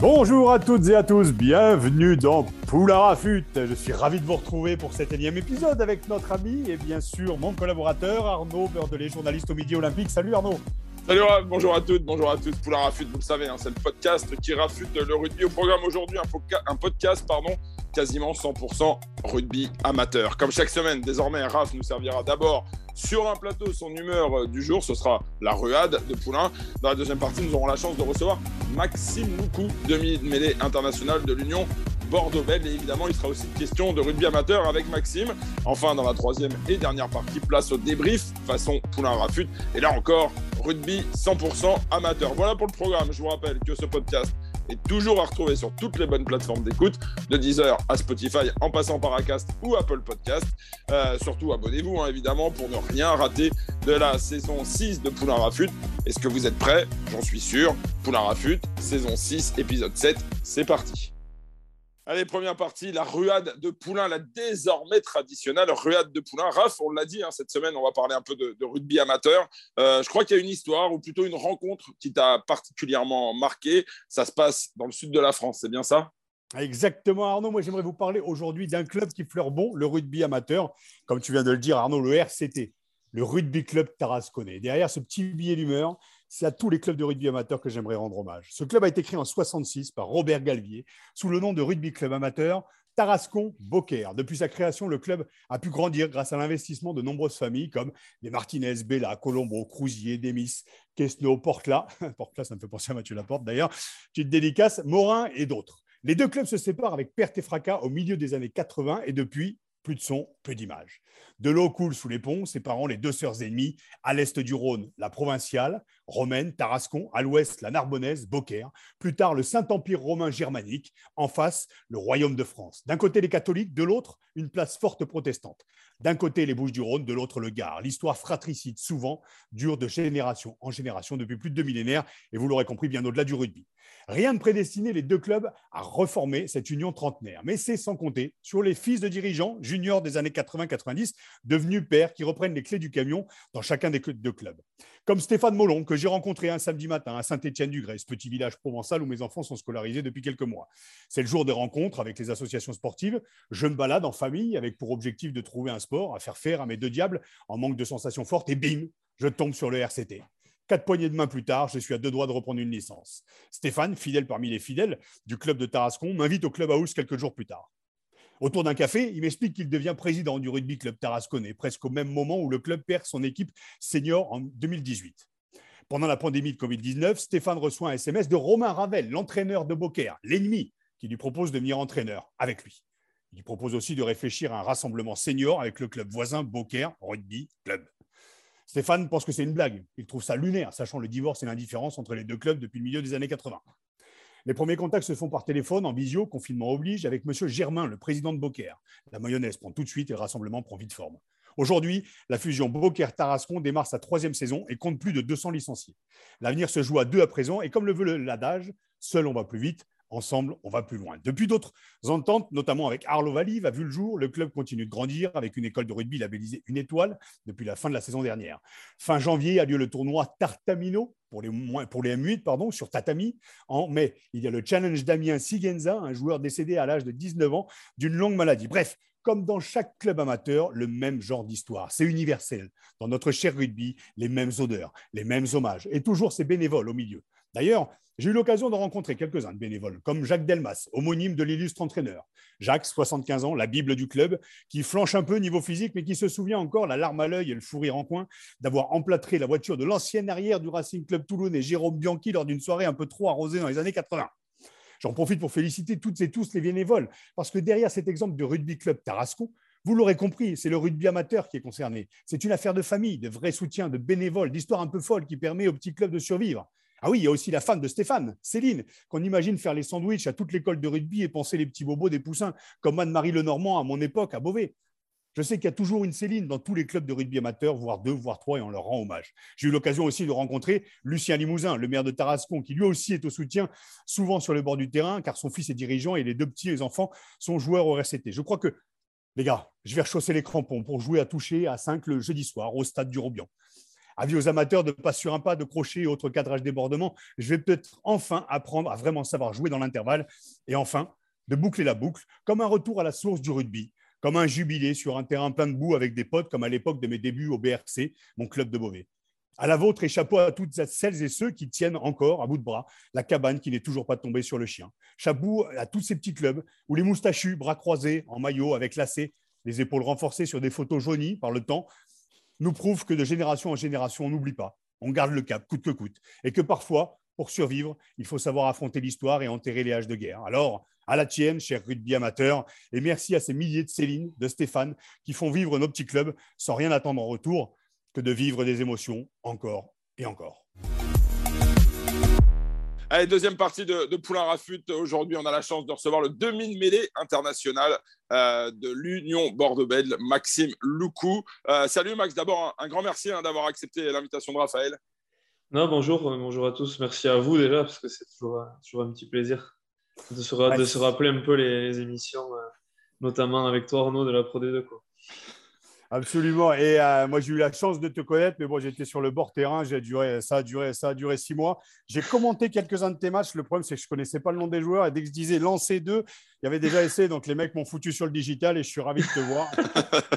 Bonjour à toutes et à tous, bienvenue dans Poulain Je suis ravi de vous retrouver pour cet énième épisode avec notre ami et bien sûr mon collaborateur Arnaud Beurdelet, journaliste au Midi Olympique. Salut Arnaud Salut, bonjour à toutes, bonjour à tous. Poulain Rafute, vous le savez, hein, c'est le podcast qui rafute le rugby au programme aujourd'hui. Un, podcast, pardon, quasiment 100% rugby amateur. Comme chaque semaine, désormais, Raf nous servira d'abord sur un plateau son humeur du jour. Ce sera la ruade de Poulain. Dans la deuxième partie, nous aurons la chance de recevoir Maxime Loukou, demi-mêlée international de l'Union Bordeaux-Bègles. Et évidemment, il sera aussi question de rugby amateur avec Maxime. Enfin, dans la troisième et dernière partie, place au débrief façon Poulain Rafute. Et là encore, rugby 100% amateur. Voilà pour le programme. Je vous rappelle que ce podcast est toujours à retrouver sur toutes les bonnes plateformes d'écoute, de Deezer à Spotify, en passant par Acast ou Apple Podcast. Euh, surtout, abonnez-vous, hein, évidemment, pour ne rien rater de la saison 6 de Poulain Rafute. Est-ce que vous êtes prêts? J'en suis sûr. Poulain Rafute, saison 6, épisode 7, c'est parti. Allez, première partie, la ruade de Poulain, la désormais traditionnelle ruade de Poulain. Raph, on l'a dit, hein, cette semaine, on va parler un peu de, rugby amateur. Euh, je crois qu'il y a une histoire, ou plutôt une rencontre qui t'a particulièrement marqué. Ça se passe dans le sud de la France, c'est bien ça? Exactement, Arnaud. Moi, j'aimerais vous parler aujourd'hui d'un club qui fleure bon, le rugby amateur. Comme tu viens de le dire, Arnaud, le RCT, le Rugby Club Tarasconnais. Derrière ce petit billet d'humeur, c'est à tous les clubs de rugby amateur que j'aimerais rendre hommage. Ce club a été créé en 66 par Robert Galvier sous le nom de Rugby Club Amateur Tarascon Beaucaire. Depuis sa création, le club a pu grandir grâce à l'investissement de nombreuses familles comme les Martinez, Bella, Colombo, Crousier, Demis, Quesno, Portla. Portla, ça me fait penser à Mathieu Laporte d'ailleurs. Petite dédicace, Morin et d'autres. Les deux clubs se séparent avec perte et fracas au milieu des années 80 et depuis, plus de son, peu d'images. De l'eau coule sous les ponts, séparant les deux sœurs ennemies, à l'est du Rhône, la provinciale, romaine, Tarascon, à l'ouest, la Narbonnaise, Beaucaire, plus tard le Saint-Empire romain germanique, en face, le Royaume de France. D'un côté, les catholiques, de l'autre, une place forte protestante. D'un côté, les Bouches-du-Rhône, de l'autre, le Gard. L'histoire fratricide, souvent, dure de génération en génération depuis plus de deux millénaires, et vous l'aurez compris, bien au-delà du rugby. Rien ne prédestinait les deux clubs à reformer cette union trentenaire, mais c'est sans compter sur les fils de dirigeants juniors des années 80-90 devenus pères qui reprennent les clés du camion dans chacun des deux clubs. Comme Stéphane Molon, que j'ai rencontré un samedi matin à Saint-Étienne-du-Grès, petit village provençal où mes enfants sont scolarisés depuis quelques mois. C'est le jour des rencontres avec les associations sportives. Je me balade en famille avec pour objectif de trouver un sport à faire faire à mes deux diables en manque de sensations fortes et bim, je tombe sur le RCT. Quatre poignées de main plus tard, je suis à deux doigts de reprendre une licence. Stéphane, fidèle parmi les fidèles du club de Tarascon, m'invite au club house quelques jours plus tard. Autour d'un café, il m'explique qu'il devient président du rugby club tarasconnais, presque au même moment où le club perd son équipe senior en 2018. Pendant la pandémie de Covid-19, Stéphane reçoit un SMS de Romain Ravel, l'entraîneur de Beaucaire, l'ennemi, qui lui propose de venir entraîneur avec lui. Il lui propose aussi de réfléchir à un rassemblement senior avec le club voisin Beaucaire Rugby Club. Stéphane pense que c'est une blague. Il trouve ça lunaire, sachant le divorce et l'indifférence entre les deux clubs depuis le milieu des années 80. Les premiers contacts se font par téléphone, en visio, confinement oblige, avec M. Germain, le président de Beaucaire. La mayonnaise prend tout de suite et le rassemblement prend vite forme. Aujourd'hui, la fusion Beaucaire-Tarascon démarre sa troisième saison et compte plus de 200 licenciés. L'avenir se joue à deux à présent et comme le veut l'adage, seul on va plus vite, Ensemble, on va plus loin. Depuis d'autres ententes, notamment avec Arlo Valive, a vu le jour. Le club continue de grandir avec une école de rugby labellisée une étoile depuis la fin de la saison dernière. Fin janvier a lieu le tournoi Tartamino pour les, pour les M8 pardon, sur tatami. En mai, il y a le challenge Damien Sigenza, un joueur décédé à l'âge de 19 ans d'une longue maladie. Bref, comme dans chaque club amateur, le même genre d'histoire. C'est universel. Dans notre cher rugby, les mêmes odeurs, les mêmes hommages et toujours ces bénévoles au milieu. D'ailleurs, j'ai eu l'occasion de rencontrer quelques-uns de bénévoles, comme Jacques Delmas, homonyme de l'illustre entraîneur. Jacques, 75 ans, la Bible du club, qui flanche un peu niveau physique, mais qui se souvient encore, la larme à l'œil et le fou rire en coin, d'avoir emplâtré la voiture de l'ancienne arrière du Racing Club Toulonnais, Jérôme Bianchi, lors d'une soirée un peu trop arrosée dans les années 80. J'en profite pour féliciter toutes et tous les bénévoles, parce que derrière cet exemple de rugby club Tarascon, vous l'aurez compris, c'est le rugby amateur qui est concerné. C'est une affaire de famille, de vrai soutien, de bénévoles, d'histoire un peu folle qui permet au petit club de survivre. Ah oui, il y a aussi la femme de Stéphane, Céline, qu'on imagine faire les sandwichs à toute l'école de rugby et penser les petits bobos des poussins, comme Anne-Marie Lenormand à mon époque à Beauvais. Je sais qu'il y a toujours une Céline dans tous les clubs de rugby amateur, voire deux, voire trois, et on leur rend hommage. J'ai eu l'occasion aussi de rencontrer Lucien Limousin, le maire de Tarascon, qui lui aussi est au soutien, souvent sur le bord du terrain, car son fils est dirigeant et les deux petits les enfants sont joueurs au RCT. Je crois que, les gars, je vais rechausser les crampons pour jouer à toucher à 5 le jeudi soir au stade du Robian. Avis aux amateurs de pas sur un pas, de crochet et autres cadrages débordements. Je vais peut-être enfin apprendre à vraiment savoir jouer dans l'intervalle. Et enfin, de boucler la boucle, comme un retour à la source du rugby, comme un jubilé sur un terrain plein de boue avec des potes, comme à l'époque de mes débuts au BRC, mon club de Beauvais. À la vôtre et chapeau à toutes celles et ceux qui tiennent encore à bout de bras la cabane qui n'est toujours pas tombée sur le chien. Chapeau à tous ces petits clubs où les moustachus, bras croisés, en maillot, avec lacets, les épaules renforcées sur des photos jaunies par le temps, nous prouvent que de génération en génération, on n'oublie pas, on garde le cap coûte que coûte, et que parfois, pour survivre, il faut savoir affronter l'histoire et enterrer les haches de guerre. Alors, à la tienne, cher rugby amateur, et merci à ces milliers de Céline, de Stéphane, qui font vivre nos petits clubs sans rien attendre en retour que de vivre des émotions encore et encore. Allez, deuxième partie de, Poulain Rafut. Aujourd'hui, on a la chance de recevoir le 2000 mêlée international euh, de l'Union Bordeaux-Bègles, Maxime Loukou. Euh, salut Max, d'abord un, grand merci hein, d'avoir accepté l'invitation de Raphaël. Non, bonjour, euh, bonjour à tous. Merci à vous déjà, parce que c'est toujours, toujours, un petit plaisir de se, de se, rappeler un peu les, émissions, notamment avec toi Arnaud de la Pro D2. Quoi. Absolument. Et euh, moi, j'ai eu la chance de te connaître, mais bon, j'étais sur le bord terrain. J'ai duré, ça a duré, ça a duré six mois. J'ai commenté quelques-uns de tes matchs. Le problème, c'est que je connaissais pas le nom des joueurs. Et dès que je disais lancer deux, il y avait déjà essayé. Donc les mecs m'ont foutu sur le digital et je suis ravi de te voir.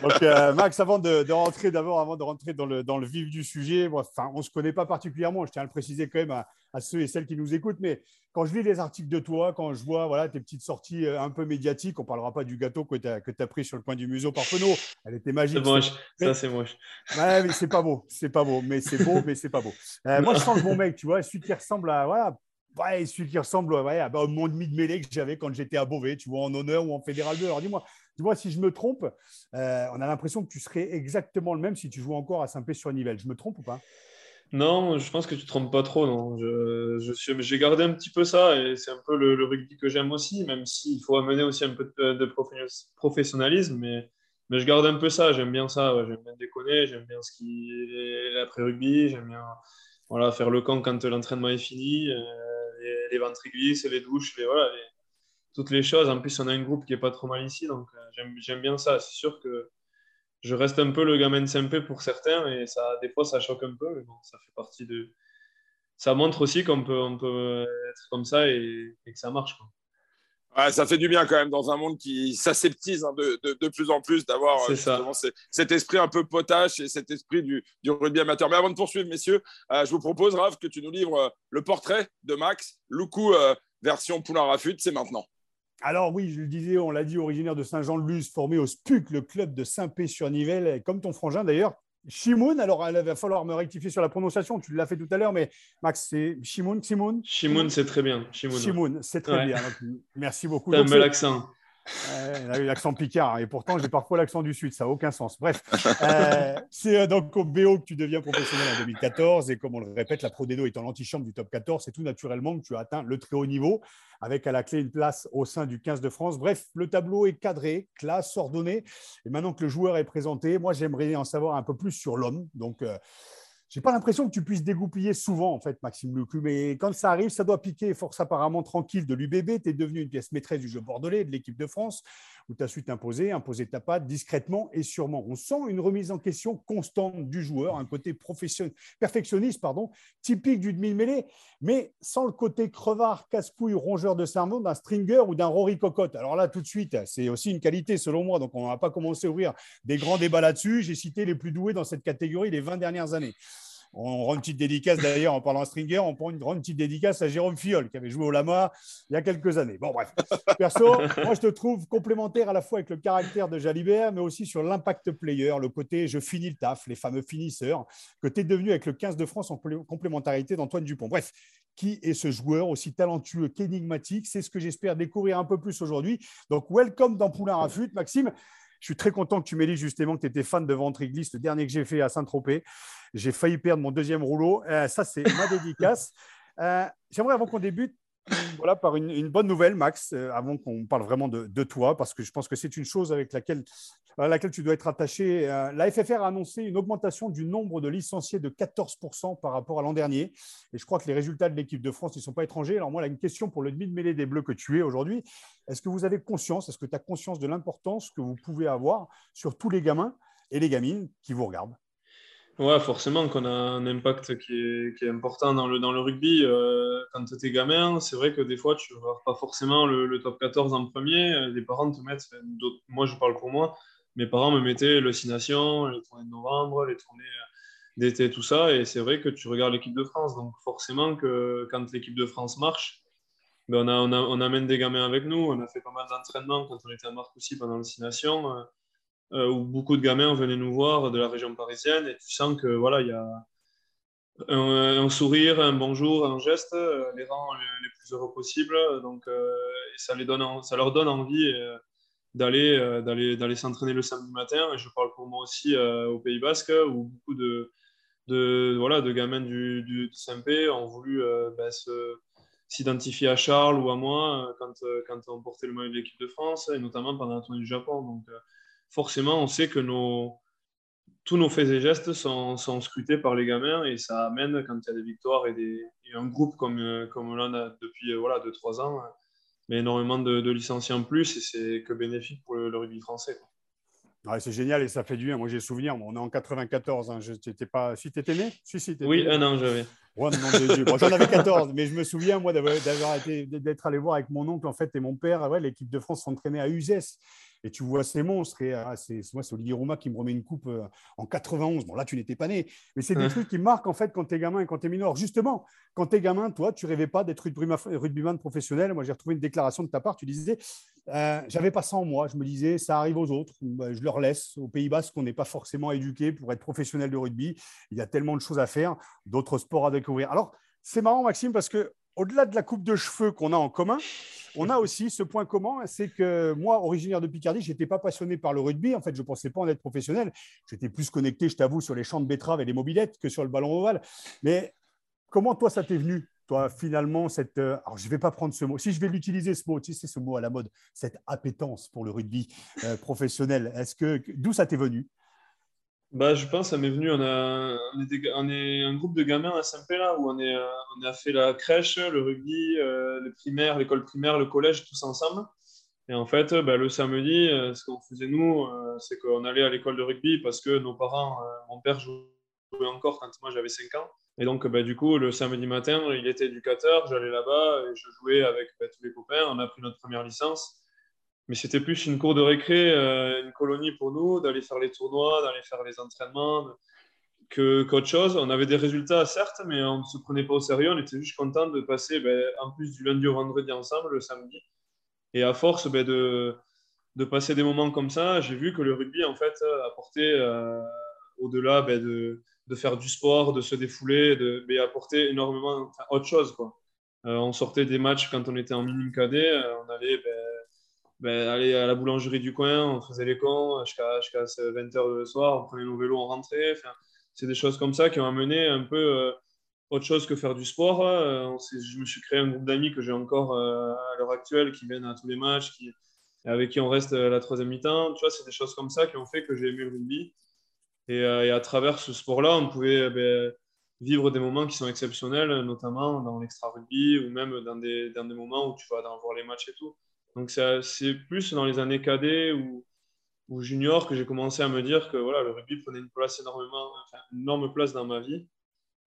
Donc euh, Max, avant de, rentrer, d'abord, avant de rentrer dans le, dans le vif du sujet, enfin, on se connaît pas particulièrement. Je tiens à le préciser quand même à, à ceux et celles qui nous écoutent. Mais quand je lis les articles de toi, quand je vois voilà, tes petites sorties euh, un peu médiatiques, on ne parlera pas du gâteau que tu as, as, pris sur le coin du museau par Penaud. Elle était magique. C'est moche. Ça, c'est moche. Ouais, mais c'est pas beau. C'est pas beau. Mais c'est beau, mais c'est pas beau. Euh, moi, je change mon mec, tu vois, celui qui ressemble à. Voilà, ouais, celui qui ressemble ouais, à, bah, mon demi de mêlée que j'avais quand j'étais à Beauvais, tu vois, en honneur ou en fédéral 2. Alors dis-moi, dis-moi si je me trompe, euh, on a l'impression que tu serais exactement le même si tu joues encore à Saint-Pé-sur-Nivelle. Je me trompe ou pas? Non, je pense que tu ne te trompes pas trop. Non. Je, j'ai gardé un petit peu ça et c'est un peu le, rugby que j'aime aussi, même s'il faut amener aussi un peu de, professionnalisme. Mais, mais, je garde un peu ça. J'aime bien ça. J'aime bien déconner. J'aime bien ce qui est l'après-rugby. J'aime bien voilà, faire le camp quand l'entraînement est fini. Euh, les, les ventriculistes, les douches, les, voilà, toutes les choses. En plus, on a un groupe qui n'est pas trop mal ici. Donc, euh, j'aime bien ça. C'est sûr que je reste un peu le gamin de SMP pour certains et ça, des fois, ça choque un peu, mais bon, ça fait partie de. Ça montre aussi qu'on peut, on peut être comme ça et, que ça marche. Ouais, ça fait du bien quand même dans un monde qui s'aseptise hein, de, de, de, plus en plus d'avoir cet esprit un peu potache et cet esprit du, du rugby amateur. Mais avant de poursuivre, messieurs, euh, je vous propose, Raph, que tu nous livres euh, le portrait de Max, Loukou euh, version Poulain Rafut, c'est maintenant. Alors oui, je le disais, on l'a dit, originaire de Saint-Jean-de-Luz, formé au SPUC, le club de Saint-Pé-sur-Nivelle, comme ton frangin d'ailleurs. Shimoun, alors il va falloir me rectifier sur la prononciation, tu l'as fait tout à l'heure, mais Max, c'est Shimoun, Shimoun? Shimoun, c'est très bien. Shimoun, c'est très bien. merci beaucoup. Un bel accent elle a eu l'accent picard, et pourtant j'ai parfois l'accent du Sud, ça n'a aucun sens. Bref, euh, c'est euh, donc au BO que tu deviens professionnel en 2014, et comme on le répète, la Pro Dedo étant l'antichambre du top 14, c'est tout naturellement que tu as atteint le très haut niveau, avec à la clé une place au sein du 15 de France. Bref, le tableau est cadré, classe, ordonné, et maintenant que le joueur est présenté, moi j'aimerais en savoir un peu plus sur l'homme. Donc, euh, j'ai pas l'impression que tu puisses dégoupiller souvent, en fait, Maxime Lucu, mais quand ça arrive, ça doit piquer. Force apparemment tranquille de l'UBB. Tu es devenu une pièce maîtresse du jeu bordelais, de l'équipe de France, où tu as su t'imposer, imposer ta patte discrètement et sûrement. On sent une remise en question constante du joueur, un côté perfectionniste, pardon, typique du demi-mêlée, mais sans le côté crevard, casse-couille, rongeur de cerveau d'un Stringer ou d'un Rory Cocotte. Alors là, tout de suite, c'est aussi une qualité selon moi, donc on va pas commencer à ouvrir des grands débats là-dessus. J'ai cité les plus doués dans cette catégorie les 20 dernières années. On rend une petite dédicace d'ailleurs en parlant Stringer, on prend une, une petite dédicace à Jérôme Fiol qui avait joué au Lama il y a quelques années. Bon, bref. Perso, moi je te trouve complémentaire à la fois avec le caractère de Jalibert, mais aussi sur l'impact player, le côté je finis le taf, les fameux finisseurs, que tu es devenu avec le 15 de France en complémentarité d'Antoine Dupont. Bref, qui est ce joueur aussi talentueux qu'énigmatique? C'est ce que j'espère découvrir un peu plus aujourd'hui. Donc, welcome dans Poulain Rafut, Maxime. Je suis très content que tu m'aies dit justement que tu étais fan de ventriglisse, le dernier que j'ai fait à Saint-Tropez. J'ai failli perdre mon deuxième rouleau. Euh, ça, c'est ma dédicace. Euh, j'aimerais, avant qu'on débute, voilà, par une, bonne nouvelle, Max, euh, avant qu'on parle vraiment de, toi, parce que je pense que c'est une chose avec laquelle, à laquelle tu dois être attaché. Euh, la FFR a annoncé une augmentation du nombre de licenciés de 14% par rapport à l'an dernier. Et je crois que les résultats de l'équipe de France ne sont pas étrangers. Alors moi, là, une question pour le demi-mêlée des Bleus que tu es aujourd'hui. Est-ce que vous avez conscience, est-ce que tu as conscience de l'importance que vous pouvez avoir sur tous les gamins et les gamines qui vous regardent? Ouais, forcément qu'on a un impact qui est, important dans le, dans le rugby. Euh, quand tu es gamin, c'est vrai que des fois, tu ne pas forcément le, top 14 en premier. Les parents te mettent, moi je parle pour moi, mes parents me mettaient le 6 Nations, les tournées de novembre, les tournées d'été, tout ça. Et c'est vrai que tu regardes l'équipe de France. Donc forcément que quand l'équipe de France marche, ben on, a, on, amène des gamins avec nous. On a fait pas mal d'entraînements quand on était à Marc aussi pendant le 6 Nations. Euh, euh, où beaucoup de gamins venaient nous voir de la région parisienne et tu sens que voilà, il y a un, sourire, un bonjour, un geste, euh, les rend les, plus heureux possibles. Donc, euh, ça, les donne, ça leur donne envie d'aller d'aller d'aller s'entraîner le samedi matin. Et je parle pour moi aussi au Pays Basque où beaucoup de, voilà de gamins du, du, SMP ont voulu ben, s'identifier à Charles ou à moi quand, quand on portait le maillot de l'équipe de France et notamment pendant la tournée du Japon. Donc forcément, on sait que nos, tous nos faits et gestes sont, sont, scrutés par les gamins et ça amène, quand il y a des victoires et, des, un groupe comme, comme l'on a depuis voilà, 2-3 ans, mais énormément de, licenciés en plus et c'est que bénéfique pour le, rugby français. c'est génial et ça fait du bien. Moi, j'ai souvenir, on est en 94. Hein, je, pas... Si tu étais né? Si, si, Oui, un an, j'avais. J'en avais 14, mais je me souviens, moi, d'avoir été, d'être allé voir avec mon oncle en fait, et mon père. Ouais, L'équipe de France s'entraînait à Uzès et tu vois ces monstres. Et ah, c'est, moi, c'est Olivier Rouma qui me remet une coupe euh, en 91. Bon, là, tu n'étais pas né, mais c'est des trucs qui marquent en fait quand tu es gamin et quand tu es mineur. Justement, quand tu es gamin, toi, tu rêvais pas d'être rugbyman professionnel. Moi, j'ai retrouvé une déclaration de ta part. Tu disais, euh, j'avais pas ça en moi. Je me disais, ça arrive aux autres. Bah, je leur laisse. Au Pays Basque, on n'est pas forcément éduqué pour être professionnel de rugby. Il y a tellement de choses à faire, d'autres sports à découvrir. Alors, c'est marrant, Maxime, parce que au-delà de la coupe de cheveux qu'on a en commun, on a aussi ce point commun, c'est que moi, originaire de Picardie, je n'étais pas passionné par le rugby. En fait, je ne pensais pas en être professionnel. J'étais plus connecté, je t'avoue, sur les champs de betteraves et les mobilettes que sur le ballon ovale. Mais comment toi, ça t'est venu toi, finalement, cette. Euh, alors, je ne vais pas prendre ce mot. Si je vais l'utiliser, ce mot, tu sais, c'est ce mot à la mode, cette appétence pour le rugby euh, professionnel. Est-ce que d'où ça t'est venu? Bah, je pense, ça m'est venu. On, est un groupe de gamins à SMP là, où euh, on a fait la crèche, le rugby, euh, primaires, l'école primaire, le collège, tous ensemble. Et en fait, bah, le samedi, euh, ce qu'on faisait nous, c'est qu'on allait à l'école de rugby parce que nos parents, mon père jouait encore quand moi j'avais 5 ans. Et donc, bah, du coup, le samedi matin, il était éducateur, j'allais là-bas et je jouais avec bah, tous les copains. On a pris notre première licence mais c'était plus une cour de récré, euh, une colonie pour nous, d'aller faire les tournois, d'aller faire les entraînements, que, qu'autre chose. On avait des résultats, certes, mais on ne se prenait pas au sérieux. On était juste content de passer, ben, en plus du lundi au vendredi ensemble, le samedi. Et à force ben, de, de passer des moments comme ça, j'ai vu que le rugby, en fait, apportait, euh, au-delà ben, de, de, faire du sport, de se défouler, de, apportait énormément autre chose. Euh, on sortait des matchs quand on était en minime cadet, on allait ben, aller à la boulangerie du coin, on faisait les cons jusqu'à 20h le soir, on prenait nos vélos, on rentrait. C'est des choses comme ça qui ont amené un peu euh, autre chose que faire du sport. Euh, je me suis créé un groupe d'amis que j'ai encore euh, à l'heure actuelle qui viennent à tous les matchs, avec qui on reste la troisième mi-temps. Tu vois, c'est des choses comme ça qui ont fait que j'ai aimé le rugby. Et, à travers ce sport-là, on pouvait ben, vivre des moments qui sont exceptionnels, notamment dans l'extra rugby ou même dans des moments où tu vas voir les matchs et tout. Donc c'est plus dans les années cadets ou, ou junior que j'ai commencé à me dire que voilà, le rugby prenait une place énormément, une énorme place dans ma vie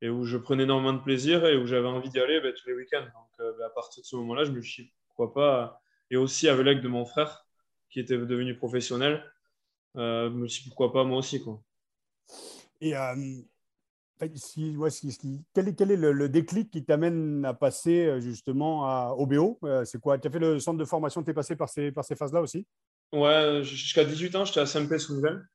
et où je prenais énormément de plaisir et où j'avais envie d'y aller ben, tous les week-ends. Donc euh, ben, à partir de ce moment-là, je me suis dit pourquoi pas. Et aussi avec l'aide de mon frère qui était devenu professionnel, euh, je me suis dit pourquoi pas moi aussi. Quoi. Et euh, si, quel, est, quel est le, déclic qui t'amène à passer euh, justement à OBO euh, C'est quoi? Tu as fait le centre de formation, tu es passé par ces, par ces phases-là aussi? Ouais, jusqu'à 18 ans, j'étais à SMP Souvel.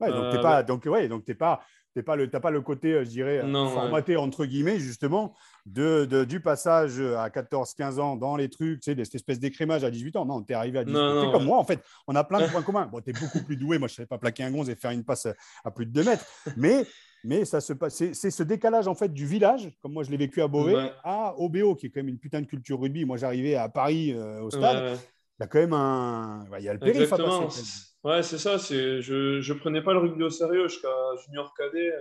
Ouais, donc tu n'as pas, donc, ouais, donc pas, pas, le, pas le côté, euh, je dirais, formaté entre guillemets, justement, de, de, du passage à 14-15 ans dans les trucs, tu sais, cette espèce d'écrémage à 18 ans. Non, tu es arrivé à 18 ans. C'est comme moi, en fait. On a plein de points communs. Bon, tu es beaucoup plus doué. Moi, je ne savais pas plaquer un gonze et faire une passe à plus de 2 mètres. Mais mais ça se passe, c'est ce décalage en fait du village, comme moi je l'ai vécu à Beauvais, à OBO, qui est quand même une putain de culture rugby. Moi j'arrivais à Paris euh, au stade, il y a quand même un, il y a le périph' à passer. Ouais, c'est ça. C'est, je, je prenais pas le rugby au sérieux jusqu'à junior cadet,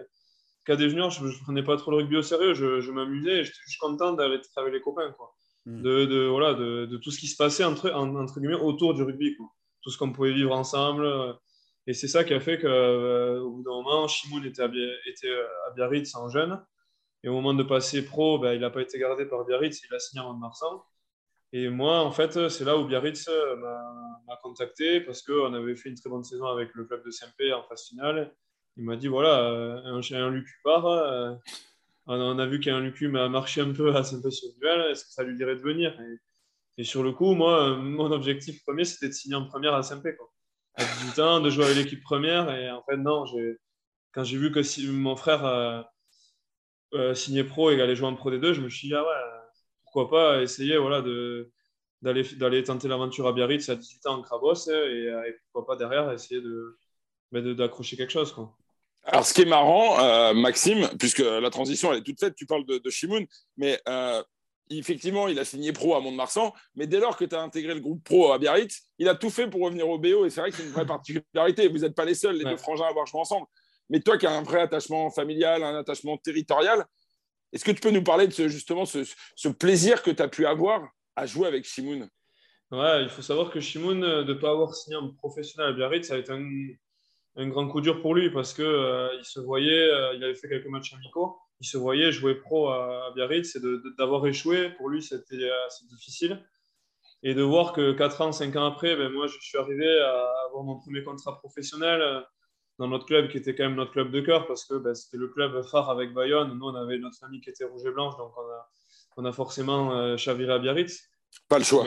cadet junior. Je, je prenais pas trop le rugby au sérieux. Je, je m'amusais. J'étais juste content d'aller avec les copains, quoi. Hmm. De, de, voilà, de, de, tout ce qui se passait entre, entre guillemets autour du rugby, quoi. Tout ce qu'on pouvait vivre ensemble Et c'est ça qui a fait qu'au bout d'un moment, Shimoun était à, était à Biarritz en jeune. Et au moment de passer pro, ben, il n'a pas été gardé par Biarritz, il a signé en Marsan. Et moi, en fait, c'est là où Biarritz m'a contacté parce qu'on avait fait une très bonne saison avec le club de SMP en phase finale. Il m'a dit voilà, un, un Lucu part. on a vu qu'un Lucu m'a marché un peu à SMP sur duel. Est-ce que ça lui dirait de venir? Et, sur le coup, moi, mon objectif premier, c'était de signer en première à SMP. À 18 ans, de jouer avec l'équipe première. Et en fait, non, quand j'ai vu que si, mon frère euh, euh, signait pro et allait jouer en Pro D2, je me suis dit, ah ouais, pourquoi pas essayer voilà, de, d'aller, d'aller tenter l'aventure à Biarritz à 18 ans en Crabos et, pourquoi pas derrière essayer de, d'accrocher quelque chose. Quoi. Alors, ce qui est marrant, euh, Maxime, puisque la transition elle est toute faite, tu parles de, de Shimoun, mais euh, effectivement, il a signé pro à Mont-de-Marsan, mais dès lors que tu as intégré le groupe pro à Biarritz, il a tout fait pour revenir au BO, et c'est vrai que c'est une vraie particularité. Vous n'êtes pas les seuls, les deux frangins, à avoir joué ensemble. Mais toi qui as un vrai attachement familial, un attachement territorial, est-ce que tu peux nous parler de ce, justement ce, plaisir que tu as pu avoir à jouer avec Shimoun? Ouais, il faut savoir que Shimoun, euh, de ne pas avoir signé un professionnel à Biarritz, ça a été un, grand coup dur pour lui parce qu'il euh, il se voyait, euh, il avait fait quelques matchs amicaux, il se voyait jouer pro à, Biarritz et d'avoir échoué, pour lui, c'était assez difficile. Et de voir que 4 ans, 5 ans après, ben, moi, je suis arrivé à avoir mon premier contrat professionnel dans notre club qui était quand même notre club de cœur parce que ben, c'était le club phare avec Bayonne. Nous, on avait notre famille qui était rouge et blanche, donc on a, on a forcément euh, chaviré à Biarritz. Pas le choix.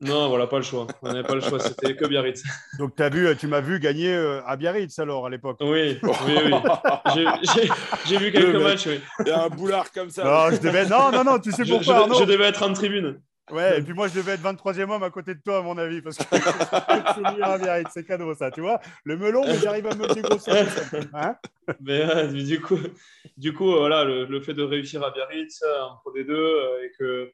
Non, voilà, pas le choix. On n'avait pas le choix, c'était que Biarritz. Donc, as vu, tu m'as vu gagner euh, à Biarritz alors à l'époque Oui, oui, oui. J'ai vu quelques matchs, oui. Il y a un boulard comme ça. Non, je devais... non, non, non, tu sais pourquoi. je devais être en tribune. Ouais, et puis moi, je devais être 23e homme à côté de toi, à mon avis, parce que c'est cadeau, ça, tu vois. Le melon, mais j'arrive à me dégrossir. Hein mais du coup, du coup voilà, le, fait de réussir à Biarritz en Pro D2 euh, et que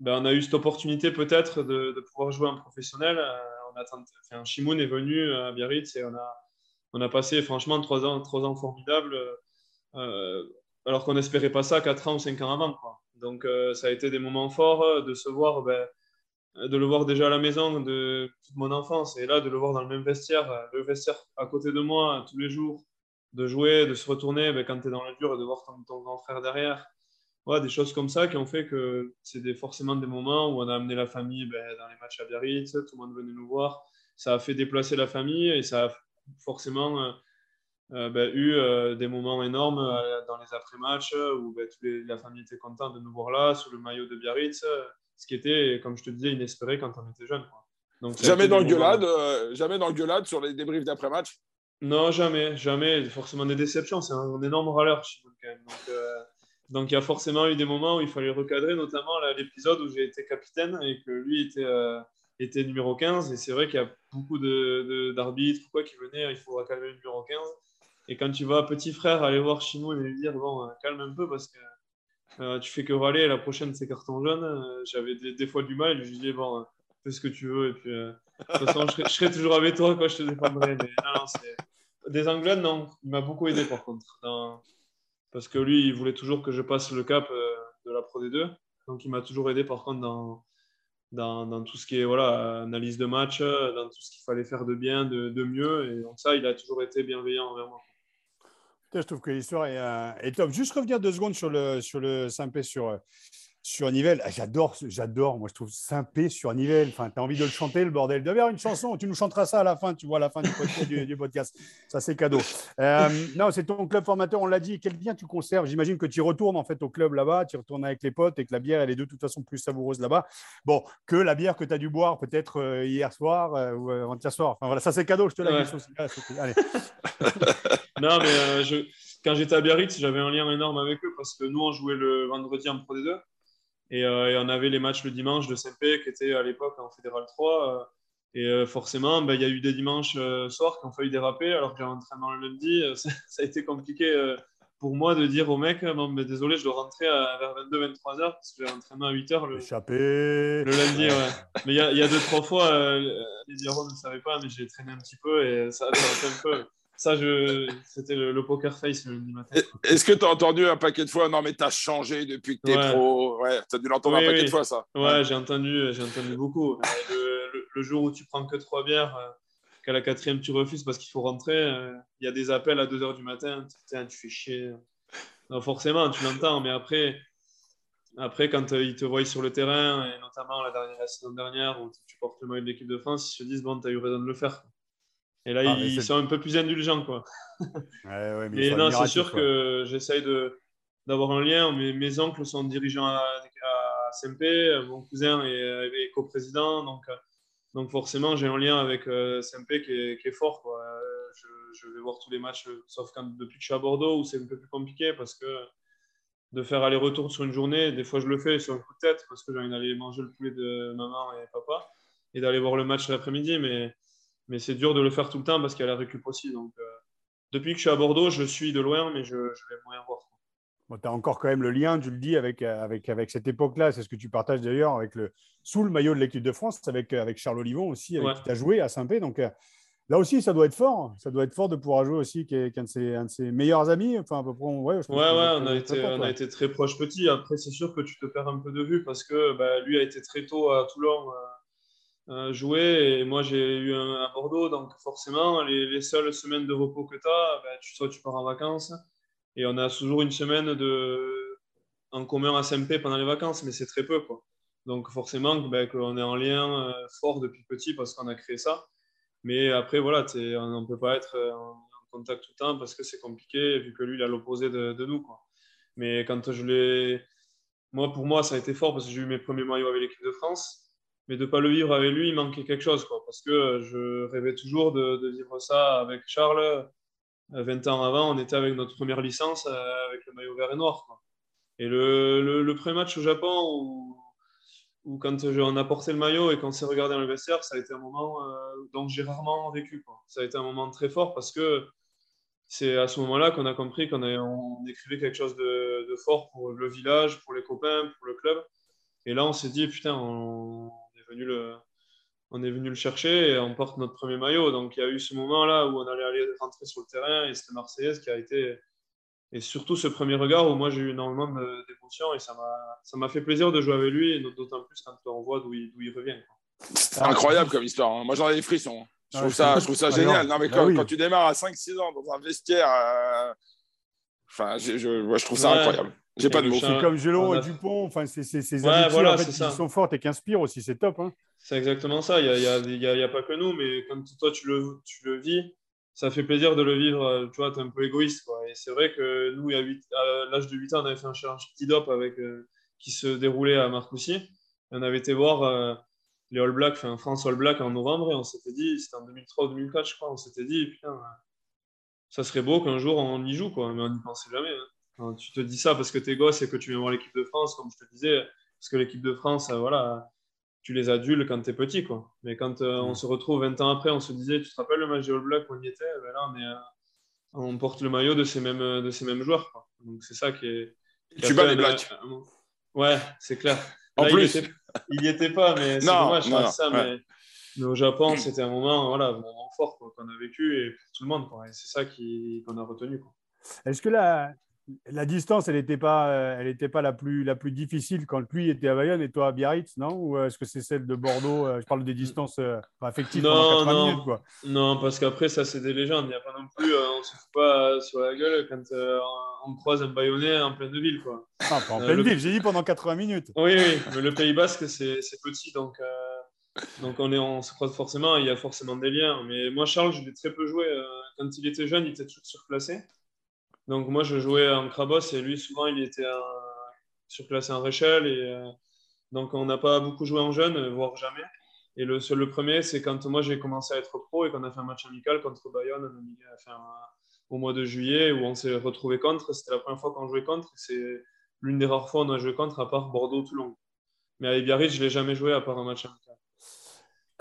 ben, on a eu cette opportunité peut-être de, pouvoir jouer en professionnel. Euh, on a enfin, est venu à Biarritz et on a, passé franchement trois ans, formidables, euh, alors qu'on n'espérait pas ça quatre ans ou cinq ans avant. Donc, euh, ça a été des moments forts euh, ben, de le voir déjà à la maison de toute mon enfance et là, de le voir dans le même vestiaire, euh, le vestiaire à côté de moi tous les jours, de jouer, de se retourner ben, quand tu es dans le dur et de voir ton, grand frère derrière. Des choses comme ça qui ont fait que c'est forcément des moments où on a amené la famille ben, dans les matchs à Biarritz, tout le monde venait nous voir. Ça a fait déplacer la famille et ça a forcément euh, ben, eu euh, des moments énormes euh, dans les après-matchs où ben, la famille était contente de nous voir là, sous le maillot de Biarritz, ce qui était, comme je te disais, inespéré quand on était jeune. Donc, jamais, dans le gueulade, jamais dans le gueulade sur les débriefs d'après-match? Non, jamais, jamais. Forcément des déceptions, c'est un, énorme râleur quand même. Donc, il y a forcément eu des moments où il fallait recadrer, notamment l'épisode où j'ai été capitaine et que lui était, était numéro 15. Et c'est vrai qu'il y a beaucoup d'arbitres de, quoi qui venaient, il faudra calmer le numéro 15. Et quand tu vois petit frère aller voir Chimou et lui dire Bon, euh, calme un peu parce que euh, tu fais que râler, la prochaine c'est carton jaune. Euh, j'avais des, fois du mal et je lui dis Bon, fais ce que tu veux. Et puis, de toute façon, je serai, toujours avec toi, quoi, je te défendrai. Mais non, Des Anglades, non. Il m'a beaucoup aidé par contre. Parce que lui, il voulait toujours que je passe le cap de la Pro D2. Donc, il m'a toujours aidé par contre dans, dans, tout ce qui est voilà, analyse de match, dans tout ce qu'il fallait faire de bien, de, de, mieux. Et donc, ça, il a toujours été bienveillant envers moi je trouve que l'histoire est, euh, est, top. Juste revenir deux secondes sur le, sur le Saint-Pé sur, euh, sur Nivelle. Ah, j'adore, j'adore. Moi, je trouve Saint-Pé sur Nivelle. Enfin, tu as envie de le chanter, le bordel. D'ailleurs, une chanson, tu nous chanteras ça à la fin, tu vois, à la fin du podcast. Ça, c'est cadeau. Euh, non, c'est ton club formateur, on l'a dit. Quel bien tu conserves? J'imagine que tu retournes en fait au club là-bas, tu retournes avec les potes et que la bière, elle est de toute façon plus savoureuse là-bas. Bon, que la bière que tu as dû boire peut-être hier soir ou avant-hier soir. Enfin, voilà, ça, c'est cadeau, je te l'ai dit. Allez. non, mais euh, je, quand j'étais à Biarritz, j'avais un lien énorme avec eux parce que nous, on jouait le vendredi en Pro D2 euh, et, on avait les matchs le dimanche de SMP qui était à l'époque en Fédéral 3. Euh, et forcément, ben, il y a eu des dimanches soirs qui ont failli déraper alors que j'avais entraînement le lundi. Ça, a été compliqué pour moi de dire au mec non, mais désolé, je dois rentrer vers 22-23 heures parce que j'ai entraînement à 8 heures le, le lundi. Ouais. Mais il y, a, y a deux, trois fois, les héros ne savaient pas, mais j'ai traîné un petit peu et ça a été un peu. Ça, je... c'était le, poker face le matin. Est-ce que tu as entendu un paquet de fois Non, mais tu as changé depuis que tu es pro? Ouais, tu as dû l'entendre un paquet de fois, ça. Ouais, j'ai entendu, j'ai entendu beaucoup. Le, jour où tu prends que trois bières, euh, qu'à la quatrième, tu refuses parce qu'il faut rentrer. Il y a des appels à 2 h du matin. tu fais chier. Non, forcément, tu l'entends, mais après, après quand ils te voient sur le terrain, et notamment la, dernière, la saison dernière où tu portes le maillot de l'équipe de France, ils se disent Bon, tu as eu raison de le faire. Et là, ah, ils sont un peu plus indulgents. Quoi. Ouais, mais, non, c'est sûr que j'essaye d'avoir un lien. Mes, mes, oncles sont dirigeants à, à SMP, mon cousin est, est coprésident. Donc, donc forcément, j'ai un lien avec euh, SMP qui est, qui est fort. Quoi. Je, je, vais voir tous les matchs, sauf quand, depuis que je suis à Bordeaux, où c'est un peu plus compliqué parce que de faire aller-retour sur une journée, des fois je le fais sur un coup de tête parce que j'ai envie d'aller manger le poulet de maman et papa et d'aller voir le match l'après-midi. Mais mais c'est dur de le faire tout le temps parce qu'il y a la récup aussi. Donc, euh, depuis que je suis à Bordeaux, je suis de loin, mais je, vais moyen voir. tu as encore quand même le lien, tu le dis, avec, euh, avec, avec cette époque-là. C'est ce que tu partages d'ailleurs avec le, sous le maillot de l'équipe de France, avec, euh, avec Charles Olivon aussi, avec qui tu as joué à Saint-Pé. Donc là aussi, ça doit être fort. Ça doit être fort de pouvoir jouer aussi, qui est, un, de ses, un de ses meilleurs amis. Enfin, à peu près, ouais, ouais, on, a été, on a été très proches petits. Après, c'est sûr que tu te perds un peu de vue parce que bah, lui a été très tôt à Toulon. Euh, jouer. Et moi, j'ai eu un à Bordeaux, donc forcément, les, seules semaines de repos que tu as, ben, tu, soit tu pars en vacances, et on a toujours une semaine de, en commun à SMP pendant les vacances, mais c'est très peu. Quoi. Donc forcément, ben, on est en lien euh, fort depuis petit parce qu'on a créé ça. Mais après, voilà, on ne peut pas être euh, en, contact tout le temps parce que c'est compliqué, vu que lui, il a l'opposé de, de, nous. Quoi. Mais quand je l'ai... Moi, pour moi, ça a été fort parce que j'ai eu mes premiers maillots avec l'équipe de France mais de ne pas le vivre avec lui, il manquait quelque chose, quoi, parce que je rêvais toujours de, vivre ça avec Charles. 20 ans avant, on était avec notre première licence euh, avec le maillot vert et noir. Et le, le, premier match au Japon, où, quand on a porté le maillot et qu'on s'est regardé dans le vestiaire, ça a été un moment euh, dont j'ai rarement vécu. Ça a été un moment très fort parce que c'est à ce moment-là qu'on a compris qu'on on écrivait quelque chose de, de, fort pour le village, pour les copains, pour le club. Et là, on s'est dit, putain, on, venu le, on est venu le chercher et on porte notre premier maillot. Donc il y a eu ce moment-là où on allait aller rentrer sur le terrain et c'était Marseillaise qui a été. Et surtout ce premier regard où moi j'ai eu énormément d'émotions et ça m'a fait plaisir de jouer avec lui, et d'autant plus quand on voit d'où il, il, revient. C'est incroyable comme histoire. Hein. Moi j'en ai des frissons. Je trouve, ça, je trouve ça génial. Non, mais bah quand, quand, tu démarres à 5-6 ans dans un vestiaire, euh, enfin, je, je, trouve ça incroyable. J'ai pas de mots. C'est comme Gelo et Dupont. Enfin, c'est ces ouais, voilà, en fait, qui sont fortes et qui inspirent aussi. C'est top. Hein. C'est exactement ça. Il n'y a, y a, y a, pas que nous, mais quand toi tu le, tu le vis, ça fait plaisir de le vivre. Euh, tu vois, tu es un peu égoïste. Quoi. Et c'est vrai que nous, à, l'âge de 8 ans, on avait fait un challenge petit dop avec, euh, qui se déroulait à Marcoussis. On avait été voir euh, les All Blacks, enfin France All Blacks en novembre, et on s'était dit, c'était en 2003 ou 2004, je crois, on s'était dit, putain, ça serait beau qu'un jour on y joue, quoi. Mais on n'y pensait jamais. Hein tu te dis ça parce que tu es gosse et que tu viens voir l'équipe de France, comme je te disais, parce que l'équipe de France, euh, voilà, tu les adules quand tu es petit. Quoi. Mais quand euh, on se retrouve 20 ans après, on se disait, tu te rappelles le match de All Black où on y était ben Là, on, est, euh, on porte le maillot de ces mêmes, de ces mêmes joueurs. Quoi. Donc c'est ça qui est. tu bats les Blacks. Ouais, c'est clair. En plus. Il n'y était, pas, mais c'est dommage non, ça. Mais, au Japon, c'était un moment, voilà, un moment fort qu'on a vécu et pour tout le monde. Et c'est ça qu'on a retenu. Est-ce que la, la distance, elle n'était pas, euh, elle était pas la plus, la plus difficile quand lui était à Bayonne et toi à Biarritz, non? Ou euh, est-ce que c'est celle de Bordeaux euh, Je parle des distances affectives non, non. Minutes, quoi. Non, parce qu'après, ça, c'est des légendes. Il n'y a pas non plus, on ne se fout pas sur la gueule quand on croise un Bayonnais en pleine ville, quoi. Ah, pas en pleine ville, j'ai dit pendant 80 minutes. Oui, oui, mais le Pays Basque, c'est petit, donc, donc on, est, on se croise forcément, il y a forcément des liens. Mais moi, Charles, je l'ai très peu joué. Quand il était jeune, il était toujours surclassé. Donc moi, je jouais en Krabos et lui, souvent, il était surclassé en Réchelle. Et, euh, donc on n'a pas beaucoup joué en jeune, voire jamais. Et le, le premier, c'est quand moi j'ai commencé à être pro et qu'on a fait un match amical contre Bayonne au mois de juillet où on s'est retrouvé contre. C'était la première fois qu'on jouait contre. C'est l'une des rares fois où on a joué contre, à part Bordeaux-Toulon. Mais avec Biarritz, je ne l'ai jamais joué à part un match amical.